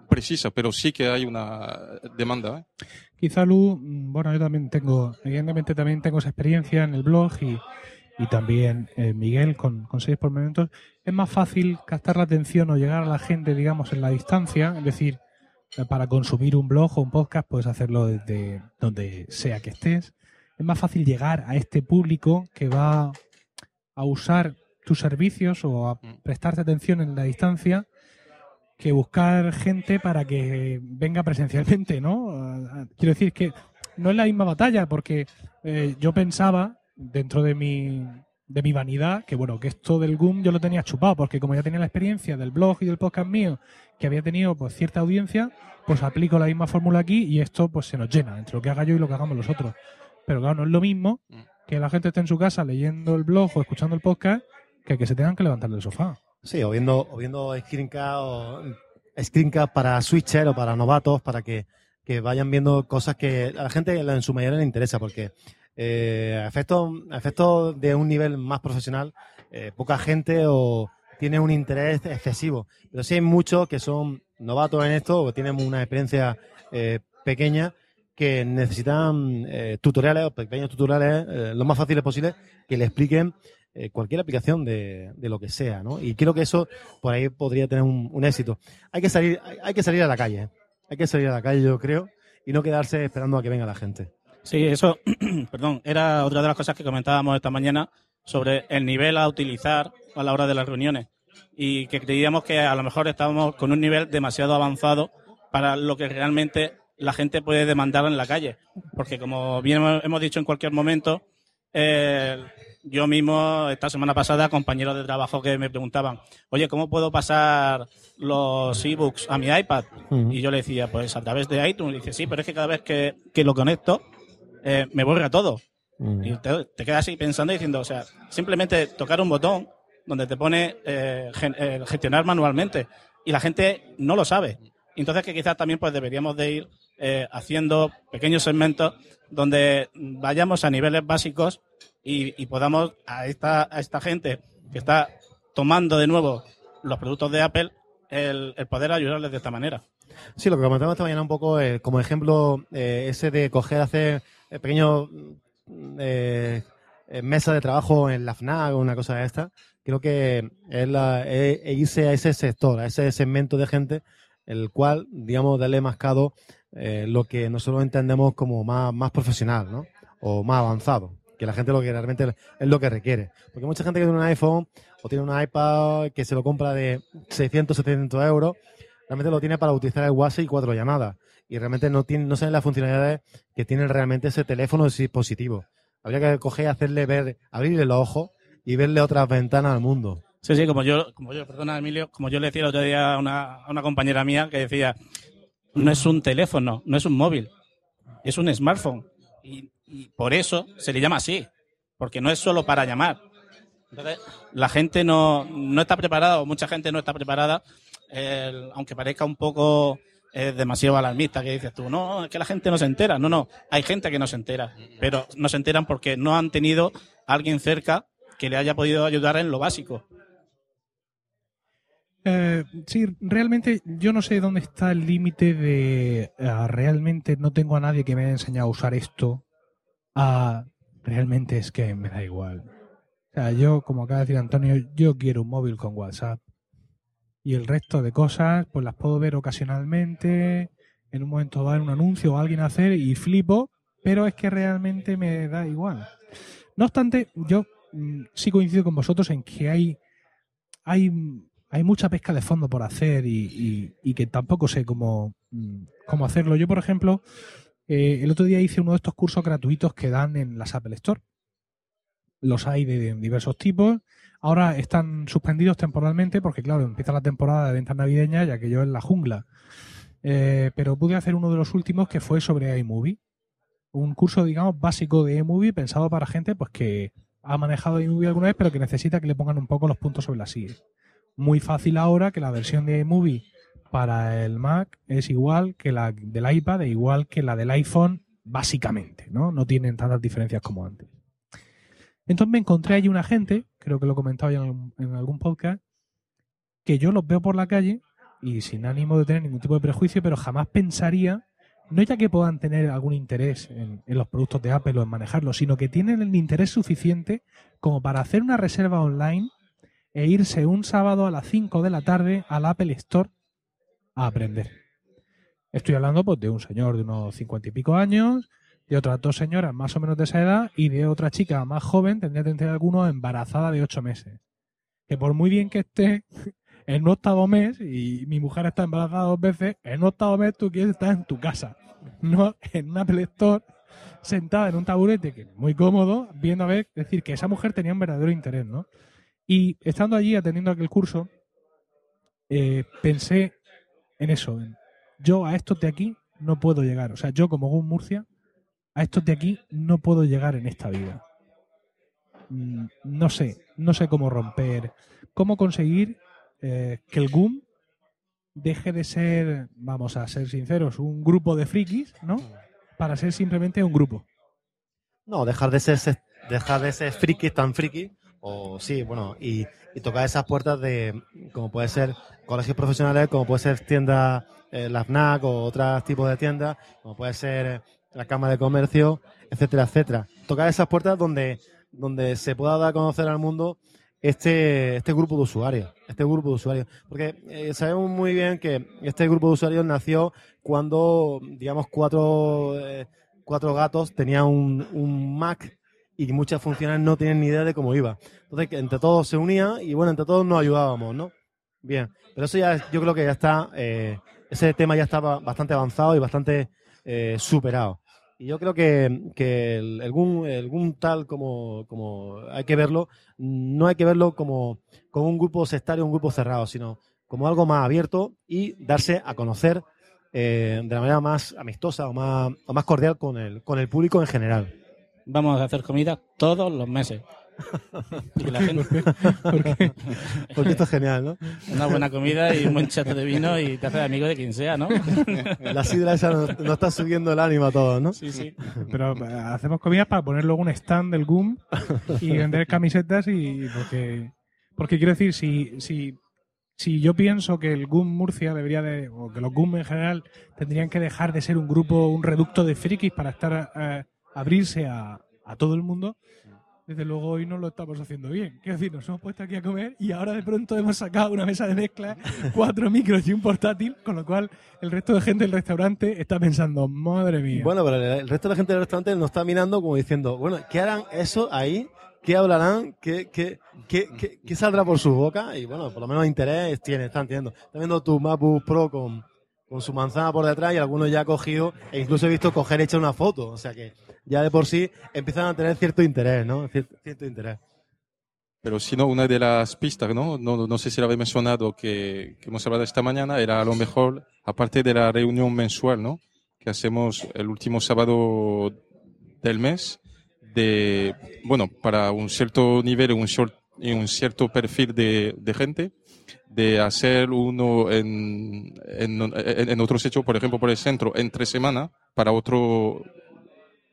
precisas, pero sí que hay una demanda. ¿eh? Quizá Lu, mm, bueno, yo también tengo, evidentemente también tengo esa experiencia en el blog y, y también eh, Miguel con, con seis por momentos. Es más fácil captar la atención o llegar a la gente, digamos, en la distancia, es decir, para consumir un blog o un podcast puedes hacerlo desde donde sea que estés. Es más fácil llegar a este público que va a usar tus servicios o a Mm. prestarte atención en la distancia que buscar gente para que venga presencialmente, ¿no? Quiero decir que no es la misma batalla, porque eh, yo pensaba, dentro de mi, de mi vanidad, que bueno, que esto del GUM yo lo tenía chupado, porque como ya tenía la experiencia del blog y del podcast mío, que había tenido pues cierta audiencia, pues aplico la misma fórmula aquí y esto pues se nos llena entre lo que haga yo y lo que hagamos los otros. Pero claro, no es lo mismo Mm. que la gente esté en su casa leyendo el blog o escuchando el podcast que que se tengan que levantar del sofá. Sí, o viendo, o viendo screencast, o screencast para switcher o para novatos, para que, que vayan viendo cosas que a la gente en su mayoría le interesa, porque eh, a efectos de un nivel más profesional, eh, poca gente o tiene un interés excesivo. Pero sí hay muchos que son novatos en esto o tienen una experiencia eh, pequeña que necesitan eh, tutoriales o pequeños tutoriales eh, lo más fáciles posible que le expliquen eh, cualquier aplicación de, de lo que sea, ¿no? Y creo que eso por ahí podría tener un, un éxito. Hay que salir, hay, hay que salir a la calle, hay que salir a la calle, yo creo, y no quedarse esperando a que venga la gente. Sí, eso, perdón, era otra de las cosas que comentábamos esta mañana sobre el nivel a utilizar a la hora de las reuniones y que creíamos que a lo mejor estábamos con un nivel demasiado avanzado para lo que realmente la gente puede demandar en la calle. Porque como bien hemos dicho en cualquier momento, eh, yo mismo esta semana pasada compañeros de trabajo que me preguntaban, oye, ¿cómo puedo pasar los ebooks a mi iPad? Y yo le decía, pues a través de iTunes. Y dice, sí, pero es que cada vez que, que lo conecto, eh, me borra todo. Y te, te quedas así pensando y diciendo, o sea, simplemente tocar un botón donde te pone eh, gen- eh, gestionar manualmente y la gente no lo sabe. Entonces que quizás también pues deberíamos de ir eh, haciendo pequeños segmentos donde vayamos a niveles básicos y, podamos a esta, a esta gente que está tomando de nuevo los productos de Apple el, poder ayudarles de esta manera. Sí, lo que comentamos esta mañana un poco, eh, como ejemplo, eh, ese de coger, hacer pequeños mm, mesas de trabajo en la FNAC o una cosa de esta, creo que es, la, es- es irse a ese sector, a ese segmento de gente, el cual, digamos, darle mascado eh, lo que nosotros entendemos como más, más profesional, ¿no? O más avanzado, que la gente lo que realmente es lo que requiere. Porque mucha gente que tiene un iPhone o tiene un iPad que se lo compra de 600, 700 euros, realmente lo tiene para utilizar el WhatsApp y cuatro llamadas. Y realmente no tiene, no saben las funcionalidades que tiene realmente ese teléfono, ese dispositivo. Habría que coger y hacerle ver, abrirle los ojos y verle otras ventanas al mundo. Sí, sí, como yo, como yo, perdona Emilio, como yo le decía el otro día una, a una compañera mía que decía, no es un teléfono, no es un móvil, es un smartphone. Y, por eso se le llama así, porque no es solo para llamar. Entonces, la gente no, no está preparada, o mucha gente no está preparada, el- aunque parezca un poco eh, demasiado alarmista, que dices tú, no, es que la gente no se entera. No, no, hay gente que no se entera, pero no se enteran porque no han tenido a alguien cerca que le haya podido ayudar en lo básico. Eh, sí, realmente yo no sé dónde está el límite de ah, realmente no tengo a nadie que me haya enseñado a usar esto. a realmente es que me da igual. O sea, yo, como acaba de decir Antonio, yo quiero un móvil con WhatsApp. Y el resto de cosas, pues las puedo ver ocasionalmente, en un momento dar un anuncio o alguien hacer y flipo, pero es que realmente me da igual. No obstante, yo mm, sí coincido con vosotros en que hay, hay, hay mucha pesca de fondo por hacer y, que tampoco sé cómo, cómo hacerlo. Yo, por ejemplo, eh, el otro día hice uno de estos cursos gratuitos que dan en las Apple Store. Los hay de diversos tipos. Ahora están suspendidos temporalmente porque, claro, empieza la temporada de ventas navideñas ya que yo en la jungla. Eh, pero pude hacer uno de los últimos que fue sobre iMovie. Un curso, digamos, básico de iMovie pensado para gente pues que ha manejado iMovie alguna vez pero que necesita que le pongan un poco los puntos sobre las sillas. Muy fácil ahora que la versión de iMovie para el Mac es igual que la del iPad e igual que la del iPhone, básicamente, ¿no? No tienen tantas diferencias como antes. Entonces me encontré allí una gente, creo que lo he comentado ya en en algún podcast, que yo los veo por la calle y sin ánimo de tener ningún tipo de prejuicio, pero jamás pensaría, no ya que puedan tener algún interés en, en los productos de Apple o en manejarlos, sino que tienen el interés suficiente como para hacer una reserva online e irse un sábado a las 5 de la tarde al Apple Store a aprender. Estoy hablando pues, de un señor de unos cincuenta y pico años, de otras dos señoras más o menos de esa edad y de otra chica más joven, tendría que tener alguno embarazada de ocho meses. Que por muy bien que esté en un octavo mes, y mi mujer está embarazada dos veces, en un octavo mes tú quieres estar en tu casa, no en un Apple Store, sentada en un taburete que es muy cómodo, viendo a ver, decir, que esa mujer tenía un verdadero interés, ¿no? Y estando allí atendiendo aquel curso, eh, pensé en eso. en, yo a estos de aquí no puedo llegar. O sea, yo como Gun Murcia, a estos de aquí no puedo llegar en esta vida. Mm, No sé, no sé cómo romper, cómo conseguir eh, que el GUM deje de ser, vamos a ser sinceros, un grupo de frikis, ¿no? Para ser simplemente un grupo. No, dejar de ser se- dejar de ser friki tan friki o sí, bueno, y, y tocar esas puertas de como puede ser colegios profesionales, como puede ser tiendas eh, la FNAC o otros tipos de tiendas, como puede ser eh, la Cámara de Comercio, etcétera, etcétera. Tocar esas puertas donde donde se pueda dar a conocer al mundo este, este grupo de usuarios. Este grupo de usuarios. Porque eh, sabemos muy bien que este grupo de usuarios nació cuando, digamos, cuatro, eh, cuatro gatos tenían un, un Mac y muchas funciones no tenían ni idea de cómo iba. Entonces, que entre todos se unía y bueno, entre todos nos ayudábamos, ¿no? Bien, pero eso ya, yo creo que ya está, eh, ese tema ya estaba bastante avanzado y bastante eh, superado. Y yo creo que, que el, el GUM tal como, como hay que verlo, no hay que verlo como, como un grupo sectario, un grupo cerrado, sino como algo más abierto y darse a conocer eh, de la manera más amistosa o más, o más cordial con el, con el público en general. Vamos a hacer comida todos los meses. Y la gente, Porque, porque esto es genial, ¿no? una buena comida y un buen chato de vino y te haces amigo de quien sea, ¿no? La sidra esa nos, nos está subiendo el ánimo a todos, ¿no? Sí, sí. Pero eh, hacemos comidas para poner luego un stand del GUM y vender camisetas y porque porque quiero decir si si si yo pienso que el GUM Murcia debería de o que los GUM en general tendrían que dejar de ser un grupo un reducto de frikis para estar eh, abrirse a, a todo el mundo desde luego hoy no lo estamos haciendo bien. Quiero decir, nos hemos puesto aquí a comer y ahora de pronto hemos sacado una mesa de mezcla, cuatro micros y un portátil, con lo cual el resto de gente del restaurante está pensando, madre mía. Bueno, pero el, resto de la gente del restaurante nos está mirando como diciendo, bueno, ¿qué harán eso ahí? ¿Qué hablarán? ¿Qué, qué, qué, qué, qué saldrá por su boca? Y bueno, por lo menos interés tiene, están teniendo. Están viendo tu MacBook Pro con, con su manzana por detrás y algunos ya ha cogido, e incluso he visto coger hecha una foto. O sea que ya de por sí empiezan a tener cierto interés, ¿no? Cierto, interés. Pero si no, una de las pistas, ¿no? No, sé si lo habéis mencionado que, hemos hablado esta mañana, era a lo mejor, aparte de la reunión mensual, ¿no? Que hacemos el último sábado del mes, de, bueno, para un cierto nivel y un, cierto perfil de gente, de hacer uno en, en, en, otro sitio, por ejemplo, por el centro, entre semana, para otro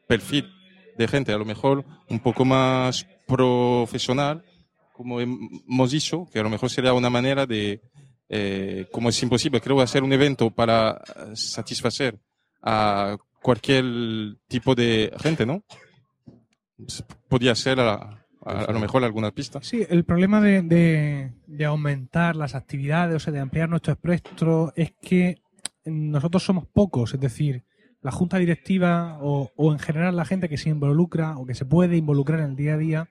perfil de gente, a lo mejor un poco más profesional, como hemos dicho, que a lo mejor sería una manera de, eh, como es imposible, creo, hacer un evento para satisfacer a cualquier tipo de gente, ¿no? Podría ser a, a lo mejor alguna pista. Sí, el problema de, de- de aumentar las actividades, o sea, de ampliar nuestro espectro, es que nosotros somos pocos, es decir, la junta directiva o, o en general la gente que se involucra o que se puede involucrar en el día a día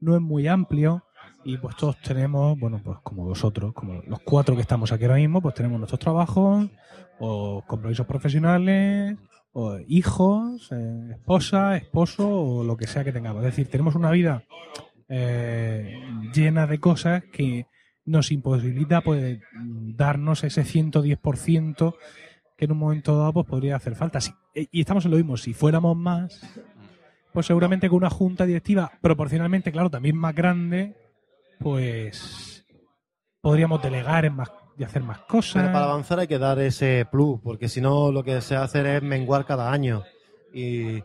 no es muy amplio y pues todos tenemos, bueno, pues como vosotros, como los cuatro que estamos aquí ahora mismo, pues tenemos nuestros trabajos o compromisos profesionales o hijos, eh, esposa, esposo o lo que sea que tengamos. Es decir, tenemos una vida eh, llena de cosas que nos imposibilita pues, darnos ese 110% que en un momento dado pues, podría hacer falta. Si- eh, y estamos en lo mismo, si fuéramos más, pues seguramente con una junta directiva proporcionalmente, claro, también más grande, pues podríamos delegar en más y hacer más cosas. Pero para avanzar hay que dar ese plus, porque si no lo que se hace es menguar cada año. Y,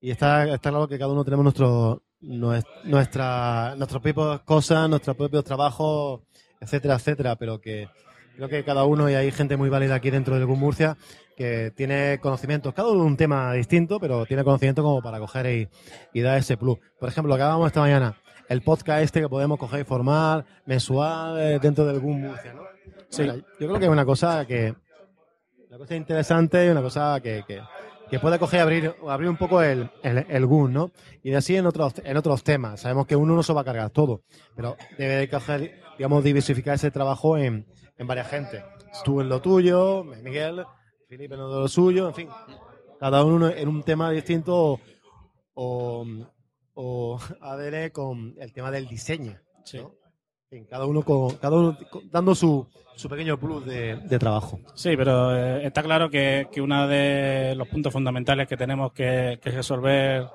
y está, está claro que cada uno tenemos nuestro, nues- nuestra, nuestras propias cosas, nuestros propios trabajos, etcétera, etcétera, pero que creo que cada uno, y hay gente muy válida aquí dentro del GUM Murcia, que tiene conocimientos, cada uno un tema distinto, pero tiene conocimiento como para coger y, y dar ese plus. Por ejemplo, hablábamos esta mañana, el podcast este que podemos coger y formar mensual eh, dentro del GUM Murcia, ¿no? Sí. Yo creo que es una cosa que una cosa interesante y una cosa que, que, que puede coger abrir, abrir un poco el, el, el GUM, ¿no? Y de así en otros, en otros temas. Sabemos que uno no se va a cargar todo, pero debe de coger, digamos, diversificar ese trabajo en, en varias gente. Tú en lo tuyo, Miguel, Felipe en lo suyo, en fin. Cada uno en un tema distinto o, o ADN con el tema del diseño. Sí. ¿no? En fin, cada uno, con, cada uno dando su, su pequeño plus de, de trabajo. Sí, pero eh, está claro que, que uno de los puntos fundamentales que tenemos que, que resolver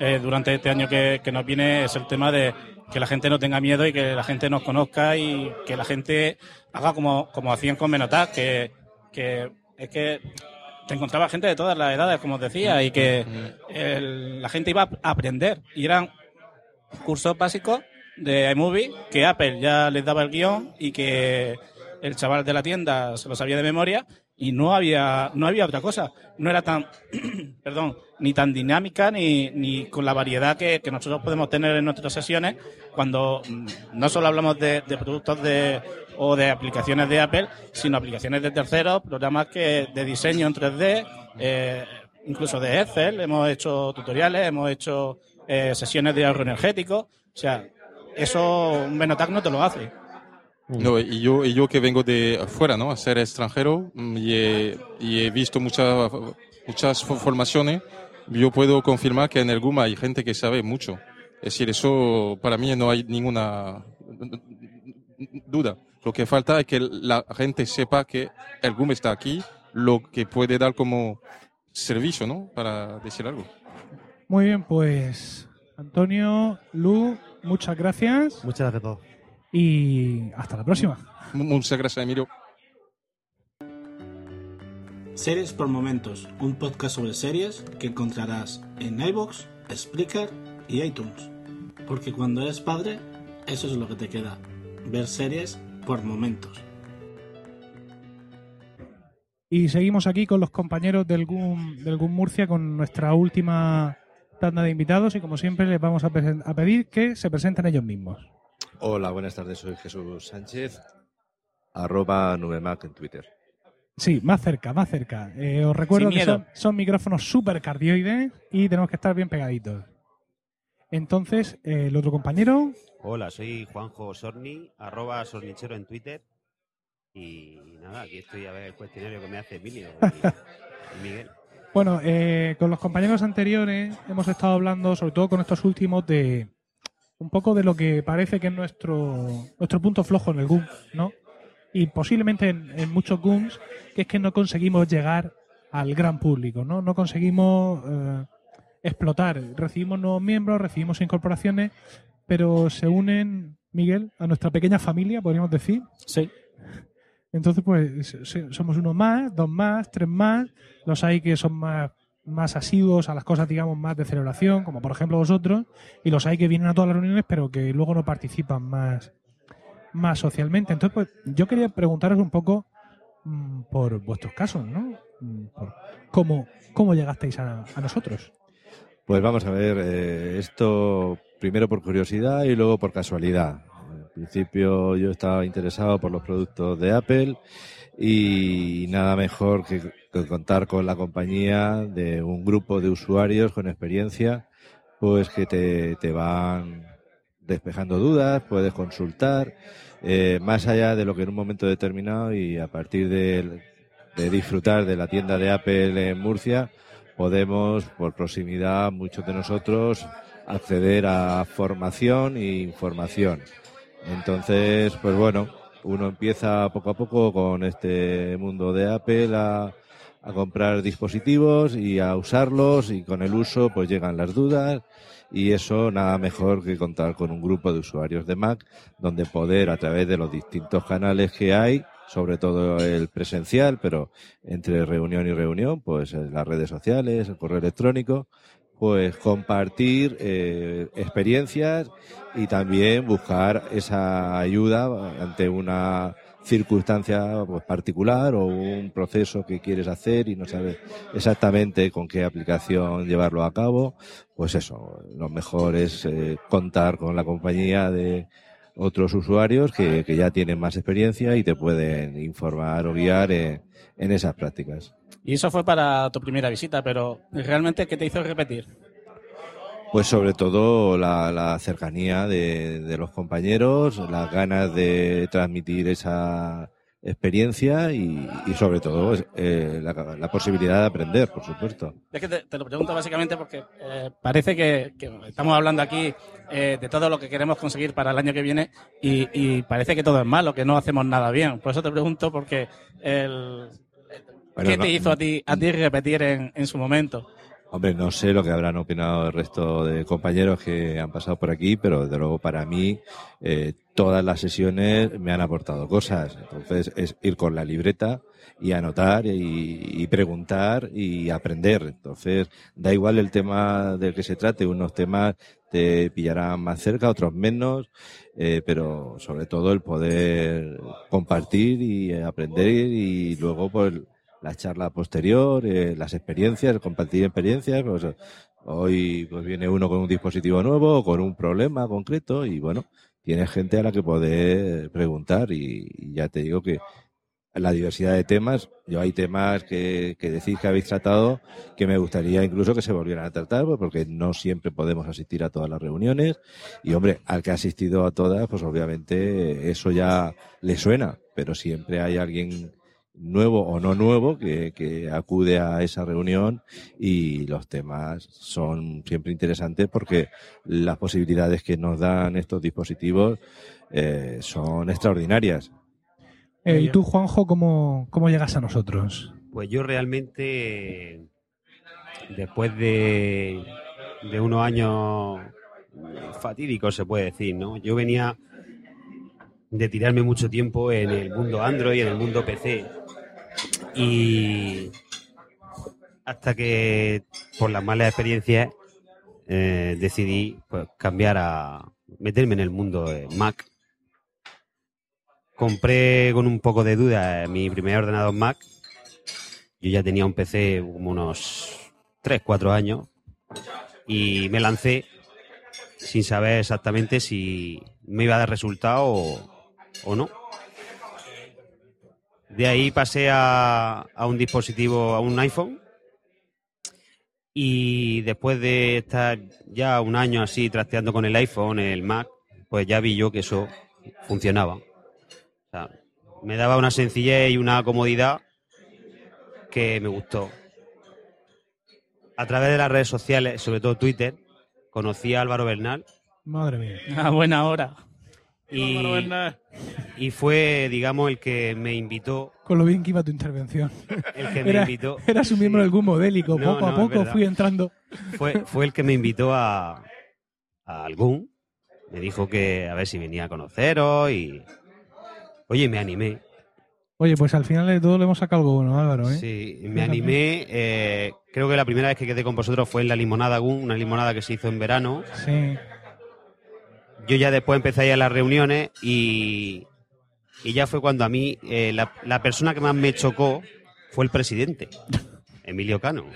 eh, durante este año que, que nos viene es el tema de que la gente no tenga miedo y que la gente nos conozca y que la gente haga como, como hacían con Menotaz, que, que es que te encontraba gente de todas las edades, como os decía, y que el- la gente iba a aprender. Y eran cursos básicos de iMovie que Apple ya les daba el guion y que el chaval de la tienda se lo sabía de memoria y no había, no había otra cosa. No era tan, perdón, ni tan dinámica ni, ni con la variedad que, que nosotros podemos tener en nuestras sesiones cuando mm, no solo hablamos de, de productos de, o de aplicaciones de Apple, sino aplicaciones de terceros, programas que de diseño en 3D, eh, incluso de Excel, hemos hecho tutoriales, hemos hecho eh, sesiones de ahorro energético, o sea, eso un Benotac no te lo hace. No, y yo, y yo que vengo de afuera, ¿no? A ser extranjero mm, y he, y he visto muchas muchas fo- formaciones, yo puedo confirmar que en el GUM hay gente que sabe mucho. Es decir, eso para mí no hay ninguna duda. Lo que falta es que la gente sepa que el GUM está aquí, lo que puede dar como servicio, ¿no? Para decir algo. Muy bien, pues Antonio, Lu, muchas gracias Muchas gracias a todos. y hasta la próxima. Mu- Muchas gracias, Emilio. Series por Momentos, un podcast sobre series que encontrarás en iBox, Spreaker y iTunes. Porque cuando eres padre, eso es lo que te queda, ver series por momentos. Y seguimos aquí con los compañeros del GUM, del GUM Murcia con nuestra última tanda de invitados y como siempre les vamos a, pedir que se presenten ellos mismos. Hola, buenas tardes, soy Jesús Sánchez, arroba Nubemac en Twitter. Sí, más cerca, más cerca. Eh, os recuerdo que son, son micrófonos super cardioides y tenemos que estar bien pegaditos. Entonces, eh, el otro compañero, Hola, soy Juanjo Sorni, arroba sornichero en Twitter. Y nada, aquí estoy a ver el cuestionario que me hace Emilio y, y Miguel. Bueno, eh, con los compañeros anteriores hemos estado hablando, sobre todo con estos últimos, de un poco de lo que parece que es nuestro, nuestro punto flojo en el GUM, ¿no? Y posiblemente en, muchos GUMs, que es que no conseguimos llegar al gran público, ¿no? No conseguimos eh, explotar. Recibimos nuevos miembros, recibimos incorporaciones, pero se unen, Miguel, a nuestra pequeña familia, podríamos decir. Sí. Entonces, pues somos uno más, dos más, tres más. Los hay que son más, más asiduos a las cosas, digamos, más de celebración, como por ejemplo vosotros. Y los hay que vienen a todas las reuniones, pero que luego no participan más, más socialmente. Entonces, pues yo quería preguntaros un poco mm, por vuestros casos, ¿no? Mm, cómo, cómo llegasteis a, a nosotros. Pues vamos a ver, eh, esto primero por curiosidad y luego por casualidad. Principio yo estaba interesado por los productos de Apple y nada mejor que, que contar con la compañía de un grupo de usuarios con experiencia, pues que te, te van despejando dudas, puedes consultar, eh, más allá de lo que en un momento determinado y a partir de, de disfrutar de la tienda de Apple en Murcia, podemos, por proximidad, muchos de nosotros, acceder a formación e información. Entonces, pues bueno, uno empieza poco a poco con este mundo de Apple a, a comprar dispositivos y a usarlos y con el uso pues llegan las dudas y eso nada mejor que contar con un grupo de usuarios de Mac donde poder a través de los distintos canales que hay sobre todo el presencial, pero entre reunión y reunión, pues en las redes sociales, el correo electrónico, pues compartir eh, experiencias y también buscar esa ayuda ante una circunstancia pues, particular o un proceso que quieres hacer y no sabes exactamente con qué aplicación llevarlo a cabo, pues eso, lo mejor es eh, contar con la compañía de otros usuarios que, que ya tienen más experiencia y te pueden informar o guiar en, en esas prácticas. Y eso fue para tu primera visita, pero realmente, ¿qué te hizo repetir? Pues sobre todo la, la cercanía de, de los compañeros, las ganas de transmitir esa experiencia y, y sobre todo eh, la, la posibilidad de aprender, por supuesto. Es que te, te lo pregunto básicamente porque eh, parece que, que estamos hablando aquí eh, de todo lo que queremos conseguir para el año que viene y, y parece que todo es malo, que no hacemos nada bien. Por eso te pregunto porque el, Bueno, ¿qué no- te hizo a ti, a ti repetir en, en su momento? Hombre, no sé lo que habrán opinado el resto de compañeros que han pasado por aquí, pero desde luego para mí eh, todas las sesiones me han aportado cosas. Entonces es ir con la libreta y anotar y, y preguntar y aprender. Entonces da igual el tema del que se trate. Unos temas te pillarán más cerca, otros menos, eh, pero sobre todo el poder compartir y aprender y luego pues la charla posterior, las experiencias, compartir experiencias. Pues, hoy pues viene uno con un dispositivo nuevo, con un problema concreto y bueno, tienes gente a la que poder preguntar y, y ya te digo que la diversidad de temas. Yo hay temas que, que decís que habéis tratado que me gustaría incluso que se volvieran a tratar, pues, porque no siempre podemos asistir a todas las reuniones. Y hombre, al que ha asistido a todas, pues obviamente eso ya le suena, pero siempre hay alguien nuevo o no nuevo que, que acude a esa reunión y los temas son siempre interesantes porque las posibilidades que nos dan estos dispositivos eh, son extraordinarias. Eh, ¿Y tú, Juanjo, cómo, cómo llegas a nosotros? Pues yo realmente, después de, de unos años fatídicos, se puede decir, ¿no? Yo venía de tirarme mucho tiempo en el mundo Android, en el mundo PC. Y hasta que, por las malas experiencias, eh, decidí pues, cambiar a meterme en el mundo de Mac. Compré con un poco de duda mi primer ordenador Mac. Yo ya tenía un PC como unos 3, 4 años y me lancé sin saber exactamente si me iba a dar resultado o, o no. De ahí pasé a, a un dispositivo, a un iPhone. Y después de estar ya un año así trasteando con el iPhone, el Mac, pues ya vi yo que eso funcionaba. O sea, me daba una sencillez y una comodidad que me gustó. A través de las redes sociales, sobre todo Twitter, conocí a Álvaro Bernal. Madre mía. A buena hora. Y, y fue, digamos, el que me invitó. Con lo bien que iba tu intervención. El que me Era- invitó. Eras un miembro del grupo modélico. No, poco a no, poco fui entrando. Fue, fue el que me invitó a, a algún. Me dijo que a ver si venía a conoceros y. Oye, me animé. Oye, pues al final de todo le hemos sacado algo bueno, Álvaro, ¿eh? Sí, me animé. eh, creo que la primera vez que quedé con vosotros fue en la limonada GUN, una limonada que se hizo en verano. Sí. Yo ya después empecé a ir a las reuniones y, y ya fue cuando a mí eh, la, la persona que más me chocó fue el presidente, Emilio Cano.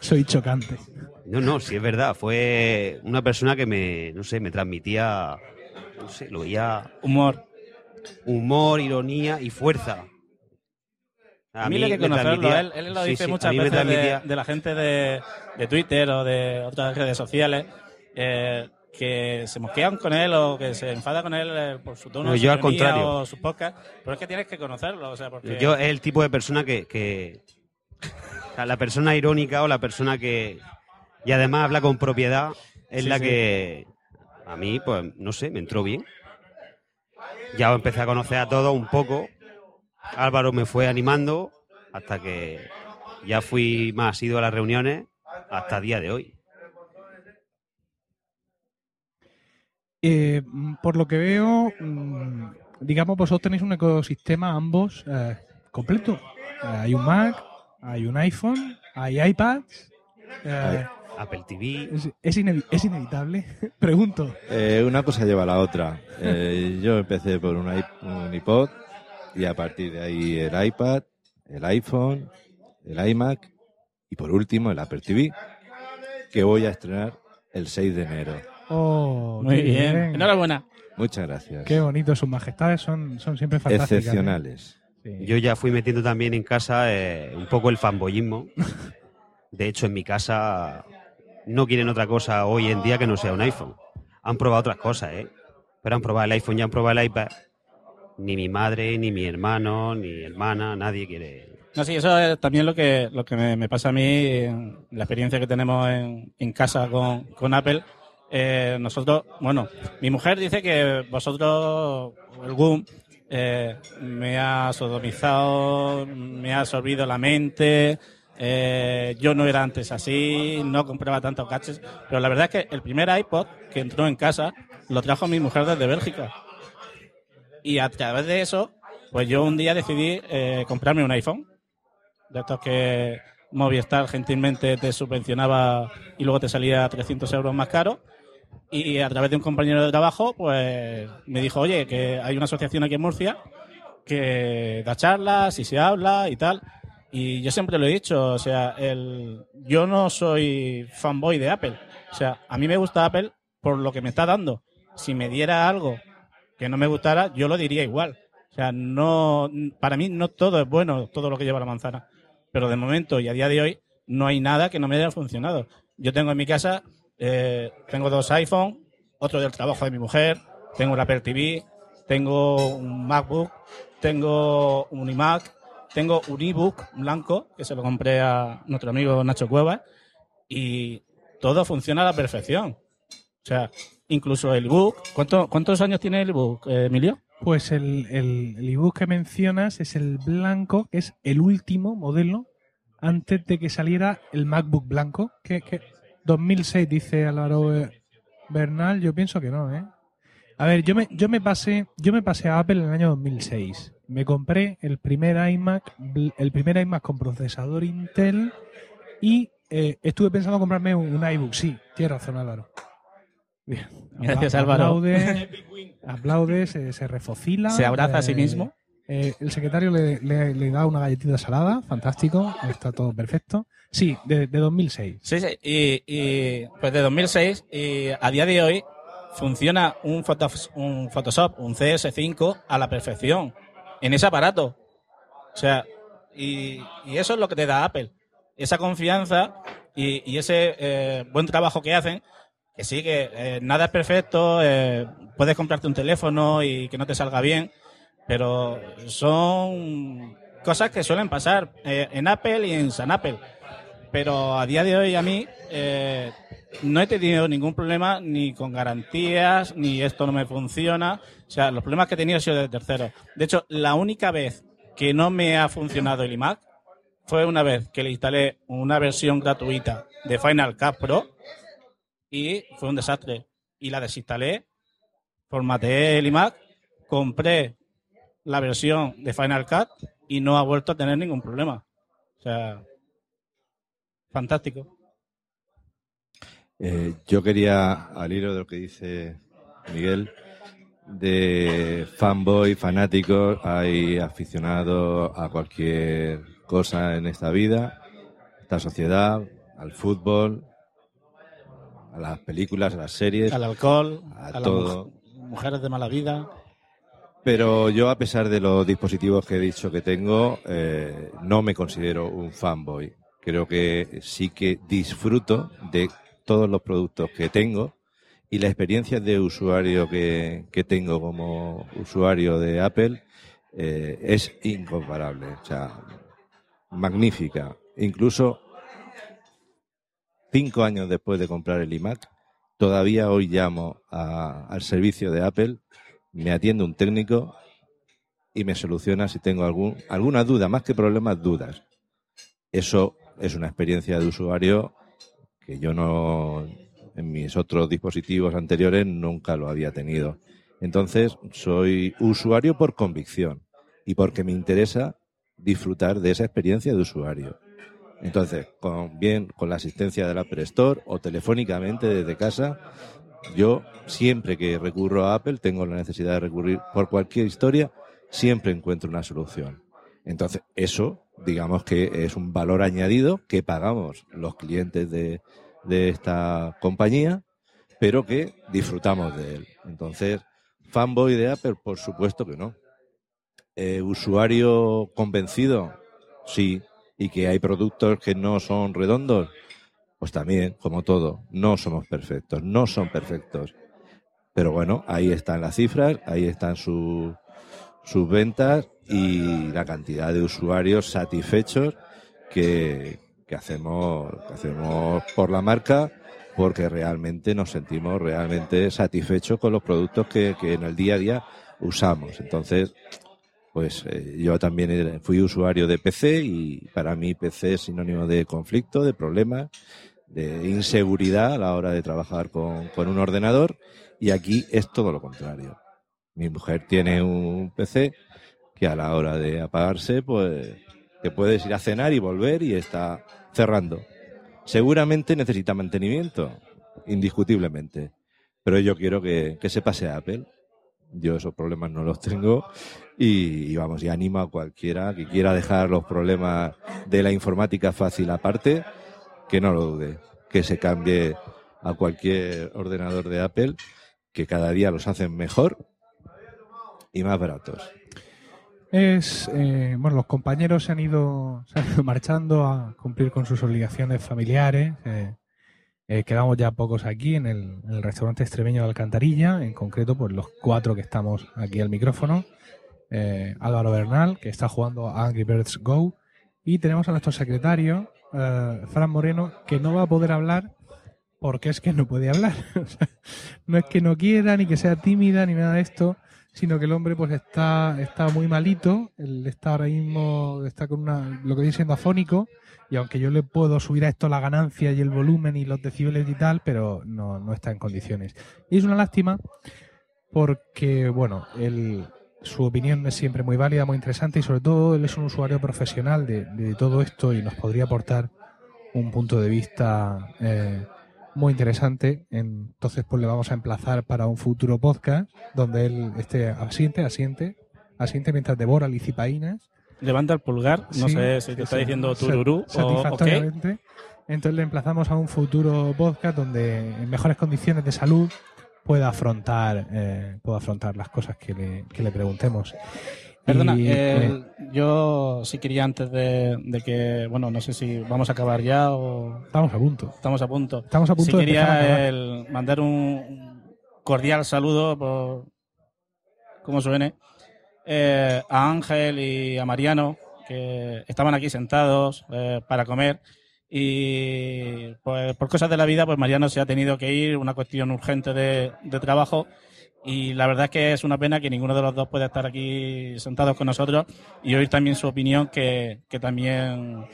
Soy chocante. No, no, sí es verdad. Fue una persona que me, no sé, me transmitía, no sé, lo veía... Humor. Humor, ironía y fuerza. A mí, hay que me conocerlo. transmitía- Él, él lo sí, dice sí, a muchas mí veces de la gente de, de Twitter o de otras redes sociales eh, que se mosquean con él o que se enfada con él eh, por su tono, No, su yo al contrario. o sus podcasts. Pero es que tienes que conocerlo. O sea, porque Yo es el tipo de persona que... que- la persona irónica o la persona que... Y además habla con propiedad es Sí, la sí. que a mí, pues, no sé, me entró bien. Ya empecé a conocer a todos un poco. Álvaro me fue animando hasta que ya fui más ido a las reuniones hasta día de hoy. Eh, mm, por lo que veo, mm, digamos, vosotros tenéis un ecosistema ambos eh, completo. Eh, hay un Mac, hay un iPhone, hay iPads. eh, Apple TV. es, es inevi- es inevitable. Pregunto. Eh, una cosa lleva a la otra. Eh, yo empecé por un, iP- un iPod y a partir de ahí el iPad, el iPhone, el iMac y por último el Apple TV, que voy a estrenar el 6 de enero. Oh, Muy bien. Enhorabuena. Muchas gracias. Qué bonito, sus majestades son, son siempre fantásticas. ¿eh? Excepcionales. Sí. Yo ya fui metiendo también en casa eh, un poco el fanboyismo. De hecho, en mi casa no quieren otra cosa hoy en día que no sea un iPhone. Han probado otras cosas, ¿eh? Pero han probado el iPhone y han probado el iPad. Ni mi madre, ni mi hermano, ni hermana, nadie quiere. No, sí, eso es también lo que, lo que me, me pasa a mí, en la experiencia que tenemos en, en casa con, con Apple. Eh, nosotros, bueno, mi mujer dice que vosotros, el GUM, eh, me ha sodomizado, me ha absorbido la mente. eh, yo no era antes así, no compraba tantos gadgets, pero la verdad es que el primer iPod que entró en casa lo trajo mi mujer desde Bélgica. Y a través de eso, pues yo un día decidí eh, comprarme un iPhone. De estos que Movistar gentilmente te subvencionaba y luego te salía 300 euros más caro. Y a través de un compañero de trabajo, pues me dijo, oye, que hay una asociación aquí en Murcia que da charlas y se habla y tal. Y yo siempre lo he dicho, o sea, el, yo no soy fanboy de Apple. O sea, a mí me gusta Apple por lo que me está dando. Si me diera algo que no me gustara, yo lo diría igual. O sea, no, para mí no todo es bueno, todo lo que lleva la manzana. Pero de momento y a día de hoy no hay nada que no me haya funcionado. Yo tengo en mi casa, eh, tengo dos iPhone, otro del trabajo de mi mujer, tengo un Apple TV, tengo un MacBook, tengo un iMac, tengo un ebook blanco que se lo compré a nuestro amigo Nacho Cueva y todo funciona a la perfección. O sea, incluso el ebook. ¿cuánto, ¿Cuántos años tiene el ebook, eh, Emilio? Pues el, el, ebook que mencionas es el blanco, es el último modelo antes de que saliera el MacBook blanco, que 2006 dice Álvaro eh, Bernal, yo pienso que no, ¿eh? A ver, yo me, yo me pasé, yo me pasé a Apple en el año 2006. Me compré el primer iMac, el primer iMac con procesador Intel y eh, estuve pensando comprarme un, un iBook. Sí, tienes razón, Álvaro. Bien. Gracias, Álvaro. Aplaude, aplaude, se, se refocila. Se abraza a sí mismo. Eh, el secretario le, da una galletita salada, fantástico, está todo perfecto. Sí, de, de 2006. Sí, sí. Y, y, pues de 2006 y a día de hoy funciona un, Photof- un Photoshop, un CS5 a la perfección en ese aparato. O sea, y, eso es lo que te da Apple. Esa confianza y, ese eh, buen trabajo que hacen. Que sí, que eh, nada es perfecto, puedes comprarte un teléfono y que no te salga bien, pero son cosas que suelen pasar eh, en Apple y en San Apple. Pero a día de hoy a mí eh, no he tenido ningún problema ni con garantías, ni esto no me funciona. O sea, los problemas que he tenido han sido de terceros. De hecho, la única vez que no me ha funcionado el iMac fue una vez que le instalé una versión gratuita de Final Cut Pro y fue un desastre. Y la desinstalé, formateé el iMac, compré la versión de Final Cut y no ha vuelto a tener ningún problema. O sea, fantástico. Eh, yo quería, al hilo de lo que dice Miguel, de fanboy, fanáticos, hay aficionados a cualquier cosa en esta vida, esta sociedad, al fútbol, a las películas, a las series, Al alcohol, a a, las todo. mujeres de mala vida. Pero yo, a pesar de los dispositivos que he dicho que tengo, eh, no me considero un fanboy. Creo que sí que disfruto de todos los productos que tengo y la experiencia de usuario que, tengo como usuario de Apple eh, es incomparable. O sea, magnífica. Incluso cinco años después de comprar el iMac, todavía hoy llamo a- al servicio de Apple, me atiende un técnico y me soluciona si tengo algún, alguna duda, más que problemas, dudas. Eso es una experiencia de usuario que yo no, en mis otros dispositivos anteriores nunca lo había tenido. Entonces, soy usuario por convicción y porque me interesa disfrutar de esa experiencia de usuario. Entonces, con, bien con la asistencia del Apple Store o telefónicamente desde casa, yo siempre que recurro a Apple, tengo la necesidad de recurrir por cualquier historia, siempre encuentro una solución. Entonces, eso, digamos que es un valor añadido que pagamos los clientes de, de esta compañía, pero que disfrutamos de él. Entonces, fanboy de Apple, por supuesto que no. Eh, usuario convencido, sí. Y que hay productos que no son redondos, pues también, como todo, no somos perfectos, no son perfectos. Pero bueno, ahí están las cifras, ahí están su- sus ventas y la cantidad de usuarios satisfechos que, que hacemos, que hacemos por la marca porque realmente nos sentimos realmente satisfechos con los productos que, que en el día a día usamos. Entonces, pues eh, yo también fui usuario de PC y para mí PC es sinónimo de conflicto, de problemas, de inseguridad a la hora de trabajar con, con un ordenador y aquí es todo lo contrario. Mi mujer tiene un PC que a la hora de apagarse, pues te puedes ir a cenar y volver y está cerrando. Seguramente necesita mantenimiento, indiscutiblemente, pero yo quiero que, que se pase a Apple. Yo esos problemas no los tengo y, vamos, y animo a cualquiera que quiera dejar los problemas de la informática fácil aparte, que no lo dude, que se cambie a cualquier ordenador de Apple, que cada día los hacen mejor y más baratos. Es, eh, bueno, los compañeros se han, ido, se han ido marchando a cumplir con sus obligaciones familiares. eh, eh, quedamos ya pocos aquí en el, restaurante extremeño de Alcantarilla, en concreto, pues los cuatro que estamos aquí al micrófono. Eh, Álvaro Bernal, que está jugando a Angry Birds Go. Y tenemos a nuestro secretario, eh, Fran Moreno, que no va a poder hablar porque es que no puede hablar. No es que no quiera, ni que sea tímida, ni nada de esto, sino que el hombre pues está, está muy malito. Él está ahora mismo, está con una, lo que viene siendo afónico. Y aunque yo le puedo subir a esto la ganancia y el volumen y los decibeles y tal, pero no, no está en condiciones. Y es una lástima porque, bueno, él, su opinión es siempre muy válida, muy interesante y sobre todo él es un usuario profesional de, todo esto y nos podría aportar un punto de vista eh, muy interesante. Entonces, pues le vamos a emplazar para un futuro podcast donde él esté asiente, asiente, asiente mientras devora licipaínas. Levanta el pulgar, no Sí, sé si te está diciendo tururú o, o qué. satisfactoriamente. Entonces le emplazamos a un futuro podcast donde en mejores condiciones de salud pueda afrontar, eh, pueda afrontar las cosas que le, que le preguntemos. Perdona, Y, eh, eh, yo sí quería antes de, de que, bueno, no sé si vamos a acabar ya o... Estamos a punto. Estamos a punto. Estamos a punto sí de quería el- mandar un cordial saludo, por como suene, eh, a Ángel y a Mariano, que estaban aquí sentados eh, para comer. Y pues por cosas de la vida, pues Mariano se ha tenido que ir, una cuestión urgente de, de trabajo. Y la verdad es que es una pena que ninguno de los dos pueda estar aquí sentados con nosotros y oír también su opinión que, que también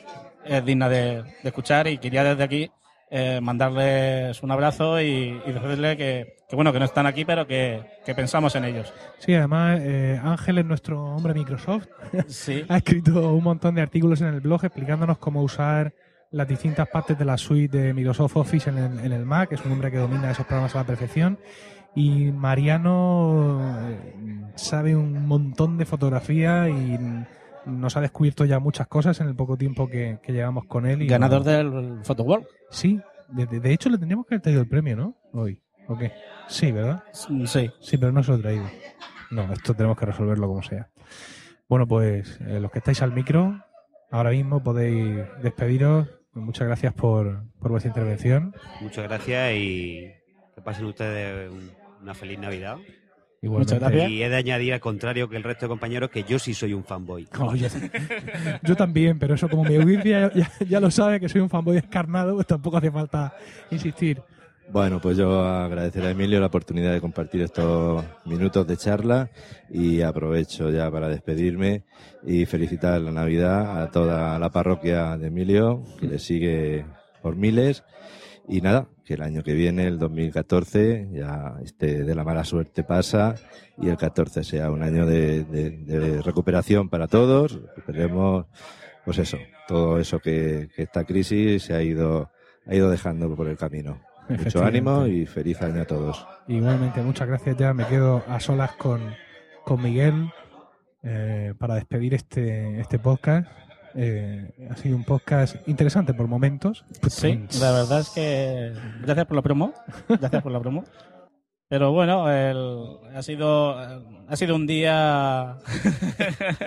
es digna de, de escuchar. Y quería desde aquí eh, mandarles un abrazo y, y decirles que, que, bueno que no están aquí pero que, que pensamos en ellos. Sí, además eh, Ángel es nuestro hombre Microsoft. Sí. ha escrito un montón de artículos en el blog explicándonos cómo usar las distintas partes de la suite de Microsoft Office en el, en el Mac. Es un hombre que domina esos programas a la perfección. Y Mariano eh, sabe un montón de fotografía y nos ha descubierto ya muchas cosas en el poco tiempo que, que llevamos con él. Y Ganador no- del PhotoWorld. Sí, de, de- de hecho le tendríamos que haber traído el premio, ¿no? Hoy. ¿O qué? Sí, ¿verdad? Sí. Sí, pero no se lo he traído. No, esto tenemos que resolverlo como sea. Bueno, pues eh, los que estáis al micro, ahora mismo podéis despediros. Muchas gracias por, por vuestra intervención. Muchas gracias y que pasen ustedes un- una feliz Navidad. Igualmente. Muchas gracias. Y he de añadir, al contrario que el resto de compañeros, que yo sí soy un fanboy. Yo también, pero eso como mi audiencia ya, ya lo sabe que soy un fanboy descarnado, pues tampoco hace falta insistir. Bueno, pues yo agradecer a Emilio la oportunidad de compartir estos minutos de charla y aprovecho ya para despedirme y felicitar la Navidad a toda la parroquia de Emilio, que le sigue por miles. Y nada, que el año que viene, el 2014, ya este de la mala suerte pasa y el 14 sea un año de, de- de recuperación para todos. Recuperemos, pues eso, todo eso que, que esta crisis se ha ido, ha ido dejando por el camino. Mucho ánimo y feliz año a todos. Igualmente, muchas gracias. Ya me quedo a solas con, con Miguel eh, para despedir este, este podcast. Eh, ha sido un podcast interesante por momentos. Sí, la verdad es que gracias por la promo, gracias por la promo. Pero bueno, el- ha sido ha sido un día.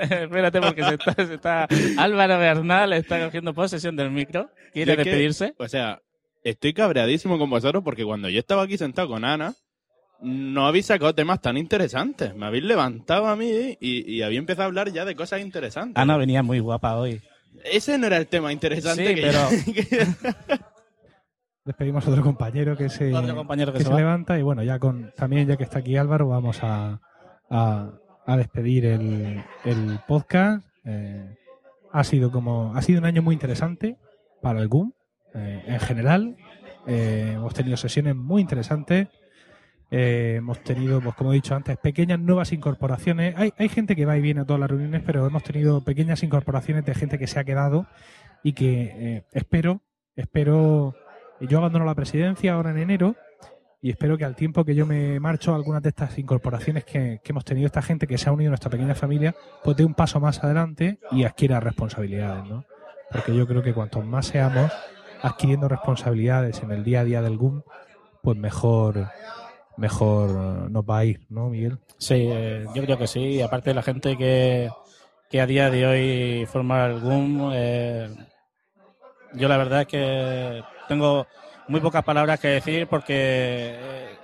Espérate porque se está, se está- Álvaro Bernal está cogiendo posesión del micro. ¿Quiere es que, despedirse? o sea, estoy cabreadísimo con vosotros porque cuando yo estaba aquí sentado con Ana, no habéis sacado temas tan interesantes. Me habéis levantado a mí y, y había empezado a hablar ya de cosas interesantes. Ana venía muy guapa hoy. Ese no era el tema interesante Sí, que pero- Despedimos a otro compañero que se, Otro compañero que que se se va. levanta y bueno, ya con también ya que está aquí Álvaro, vamos a, a, a despedir el, el podcast. Eh, ha sido como ha sido un año muy interesante para el GUM eh, en general. Eh, hemos tenido sesiones muy interesantes. Eh, hemos tenido, pues como he dicho antes, pequeñas nuevas incorporaciones. Hay, hay gente que va y viene a todas las reuniones, pero hemos tenido pequeñas incorporaciones de gente que se ha quedado y que eh, espero, espero. Yo abandono la presidencia ahora en enero y espero que al tiempo que yo me marcho, algunas de estas incorporaciones que, que hemos tenido, esta gente que se ha unido a nuestra pequeña familia, pues dé un paso más adelante y adquiera responsabilidades, ¿no? Porque yo creo que cuanto más seamos adquiriendo responsabilidades en el día a día del GUM, pues mejor mejor eh, nos va a ir, ¿no, Miguel? Sí, eh, yo creo que sí. Aparte la gente que, que a día de hoy forma GUM, eh, yo la verdad es que tengo muy pocas palabras que decir porque eh,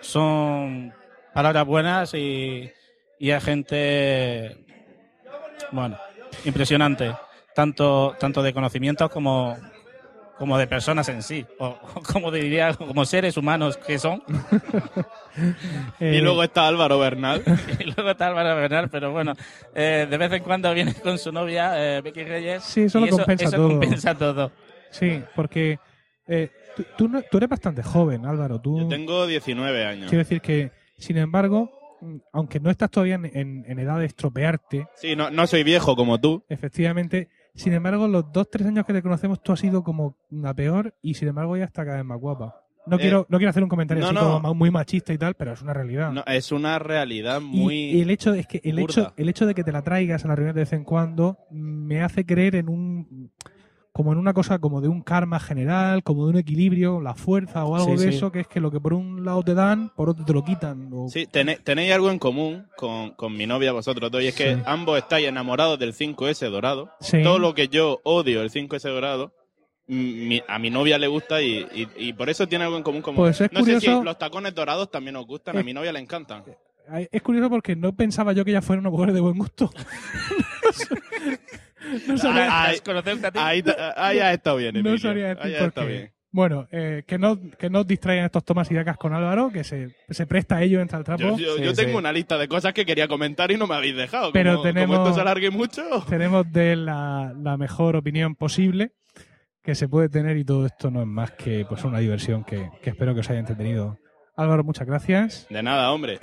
son palabras buenas y, y hay gente, bueno, impresionante, tanto, tanto de conocimientos como, como de personas en sí, o como diría, como seres humanos que son. Eh, Y luego está Álvaro Bernal. y luego está Álvaro Bernal, pero bueno, eh, de vez en cuando viene con su novia, eh, Becky Reyes. Sí, eso lo y compensa eso todo. compensa todo. Sí, porque eh, tú, tú no- tú eres bastante joven, Álvaro. Tú, Yo tengo 19 años. Quiero decir que, sin embargo, aunque no estás todavía en, en- en edad de estropearte, Sí, no, no soy viejo como tú. efectivamente, sin embargo, los dos, tres años que te conocemos, tú has sido como una peor y sin embargo ya está cada vez más guapa. No, Eh, quiero, no quiero hacer un comentario no, así no. como muy machista y tal, pero es una realidad. No, es una realidad muy... y, el hecho es que el burda. hecho, el hecho de que te la traigas a la reunión de vez en cuando me hace creer en un como en una cosa como de un karma general, como de un equilibrio, la fuerza o algo Sí, de sí. eso, que es que lo que por un lado te dan, por otro te lo quitan. o- Sí, tené- tenéis algo en común con, con mi novia vosotros dos, y es que Sí. ambos estáis enamorados del 5S dorado. Todo lo que yo odio el 5S dorado, mi- a mi novia le gusta y, y- y por eso tiene algo en común con Pues es No sé si los tacones dorados también os gustan, a mi novia le encantan. Ay, Es curioso porque no pensaba yo que ella fuera una mujer de buen gusto. no sabría, Ahí, ahí, ahí has estado bien, no Emilio. sabría decir Ahí has por estado qué. bien. Bueno, eh, que no que no os distraigan estos tomas y dacas con Álvaro, que se, se presta a ello, entra al trapo. Yo, yo- Sí, yo sí. tengo una lista de cosas que quería comentar y no me habéis dejado. Pero como, como tenemos- esto se alargue mucho. Tenemos de la, la mejor opinión posible que se puede tener y todo esto no es más que pues una diversión que, que espero que os haya entretenido. Álvaro, muchas gracias. De nada, hombre.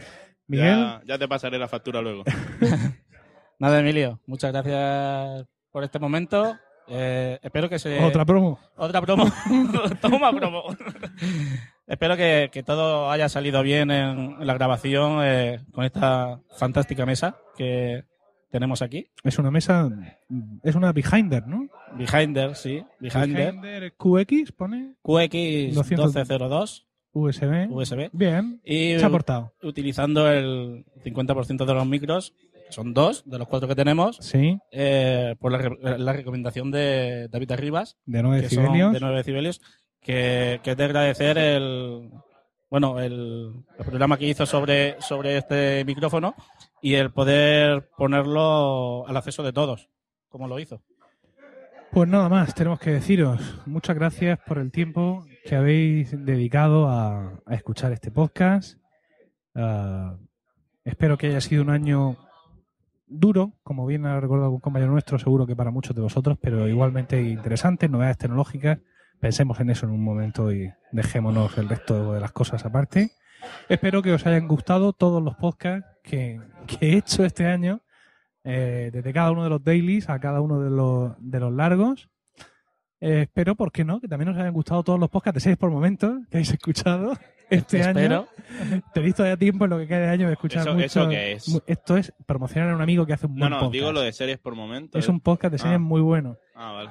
Miguel. Ya, ya te pasaré la factura luego. Nada, Emilio, muchas gracias por este momento. Eh, espero que se... Otra promo. Otra promo. Toma promo. espero que, que todo haya salido bien en, en la grabación eh, con esta fantástica mesa que tenemos aquí. Es una mesa, es una behinder, ¿no? Behinder, sí. Behinder. Behinder QX, pone. QX 200. 1202 USB. USB. Bien. Y Se ha portado. utilizando el 50% de los micros, son dos de los cuatro que tenemos, Sí. eh, por la, la recomendación de David Arribas, De 9 que son decibelios. de 9 decibelios, que, que es de agradecer el bueno el, el programa que hizo sobre, sobre este micrófono y el poder ponerlo al acceso de todos, como lo hizo. Pues nada más, tenemos que deciros muchas gracias por el tiempo que habéis dedicado a, a escuchar este podcast. Ah, espero que haya sido un año duro, como bien ha recordado un compañero nuestro, seguro que para muchos de vosotros, pero igualmente interesante, novedades tecnológicas. Pensemos en eso en un momento y dejémonos el resto de las cosas aparte. Espero que os hayan gustado todos los podcasts que, he hecho este año, eh, desde cada uno de los dailies a cada uno de los, de los largos. Eh, espero, ¿por qué no? Que también os hayan gustado todos los podcasts de 6 por momentos que habéis escuchado este Espero. año. Tenéis todavía tiempo en lo que queda de año de escuchar ¿Eso- mucho- eso qué es? Esto es promocionar a un amigo que hace un No, buen no, podcast. digo lo de series por momento. Es ¿eh? un podcast de series Ah. muy bueno. Ah, vale.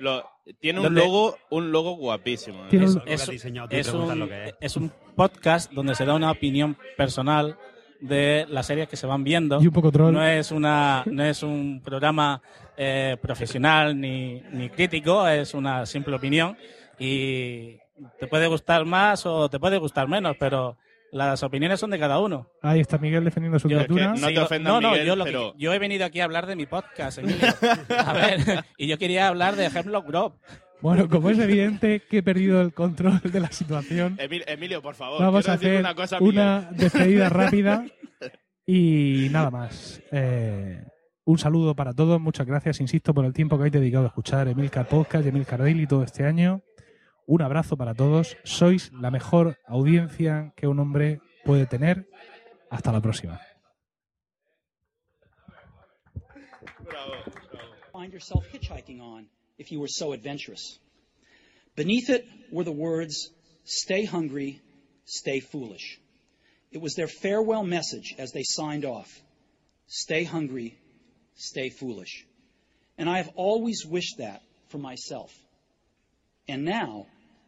Lo- tiene un ¿Dónde? logo, un logo guapísimo. ¿eh? Y es preguntas un, lo que es. es un podcast donde se da una opinión personal de las series que se van viendo. Y un poco troll. No es una, no es un programa eh, profesional ni, ni crítico, es una simple opinión y te puede gustar más o te puede gustar menos, pero las opiniones son de cada uno. Ahí está Miguel defendiendo su Yo- criatura. no te ofendas, no, no, Miguel, yo, lo que- pero- yo he venido aquí a hablar de mi podcast, Emilio. A ver, y yo quería hablar de Hemlock Grove. Bueno, como es evidente que he perdido el control de la situación, Emil- Emilio, por favor, vamos a hacer cosa una despedida rápida y nada más. Eh, un saludo para todos, muchas gracias, insisto, por el tiempo que habéis dedicado a escuchar Emilcar Podcast y Emilcar Daily todo este año. Un abrazo para todos, sois la mejor audiencia que un hombre puede tener. Hasta la próxima. find yourself hitchhiking on if you were so adventurous. Beneath it were the words, stay hungry, stay foolish. It was their farewell message as they signed off stay hungry, stay foolish. And I have always wished that for myself. And now,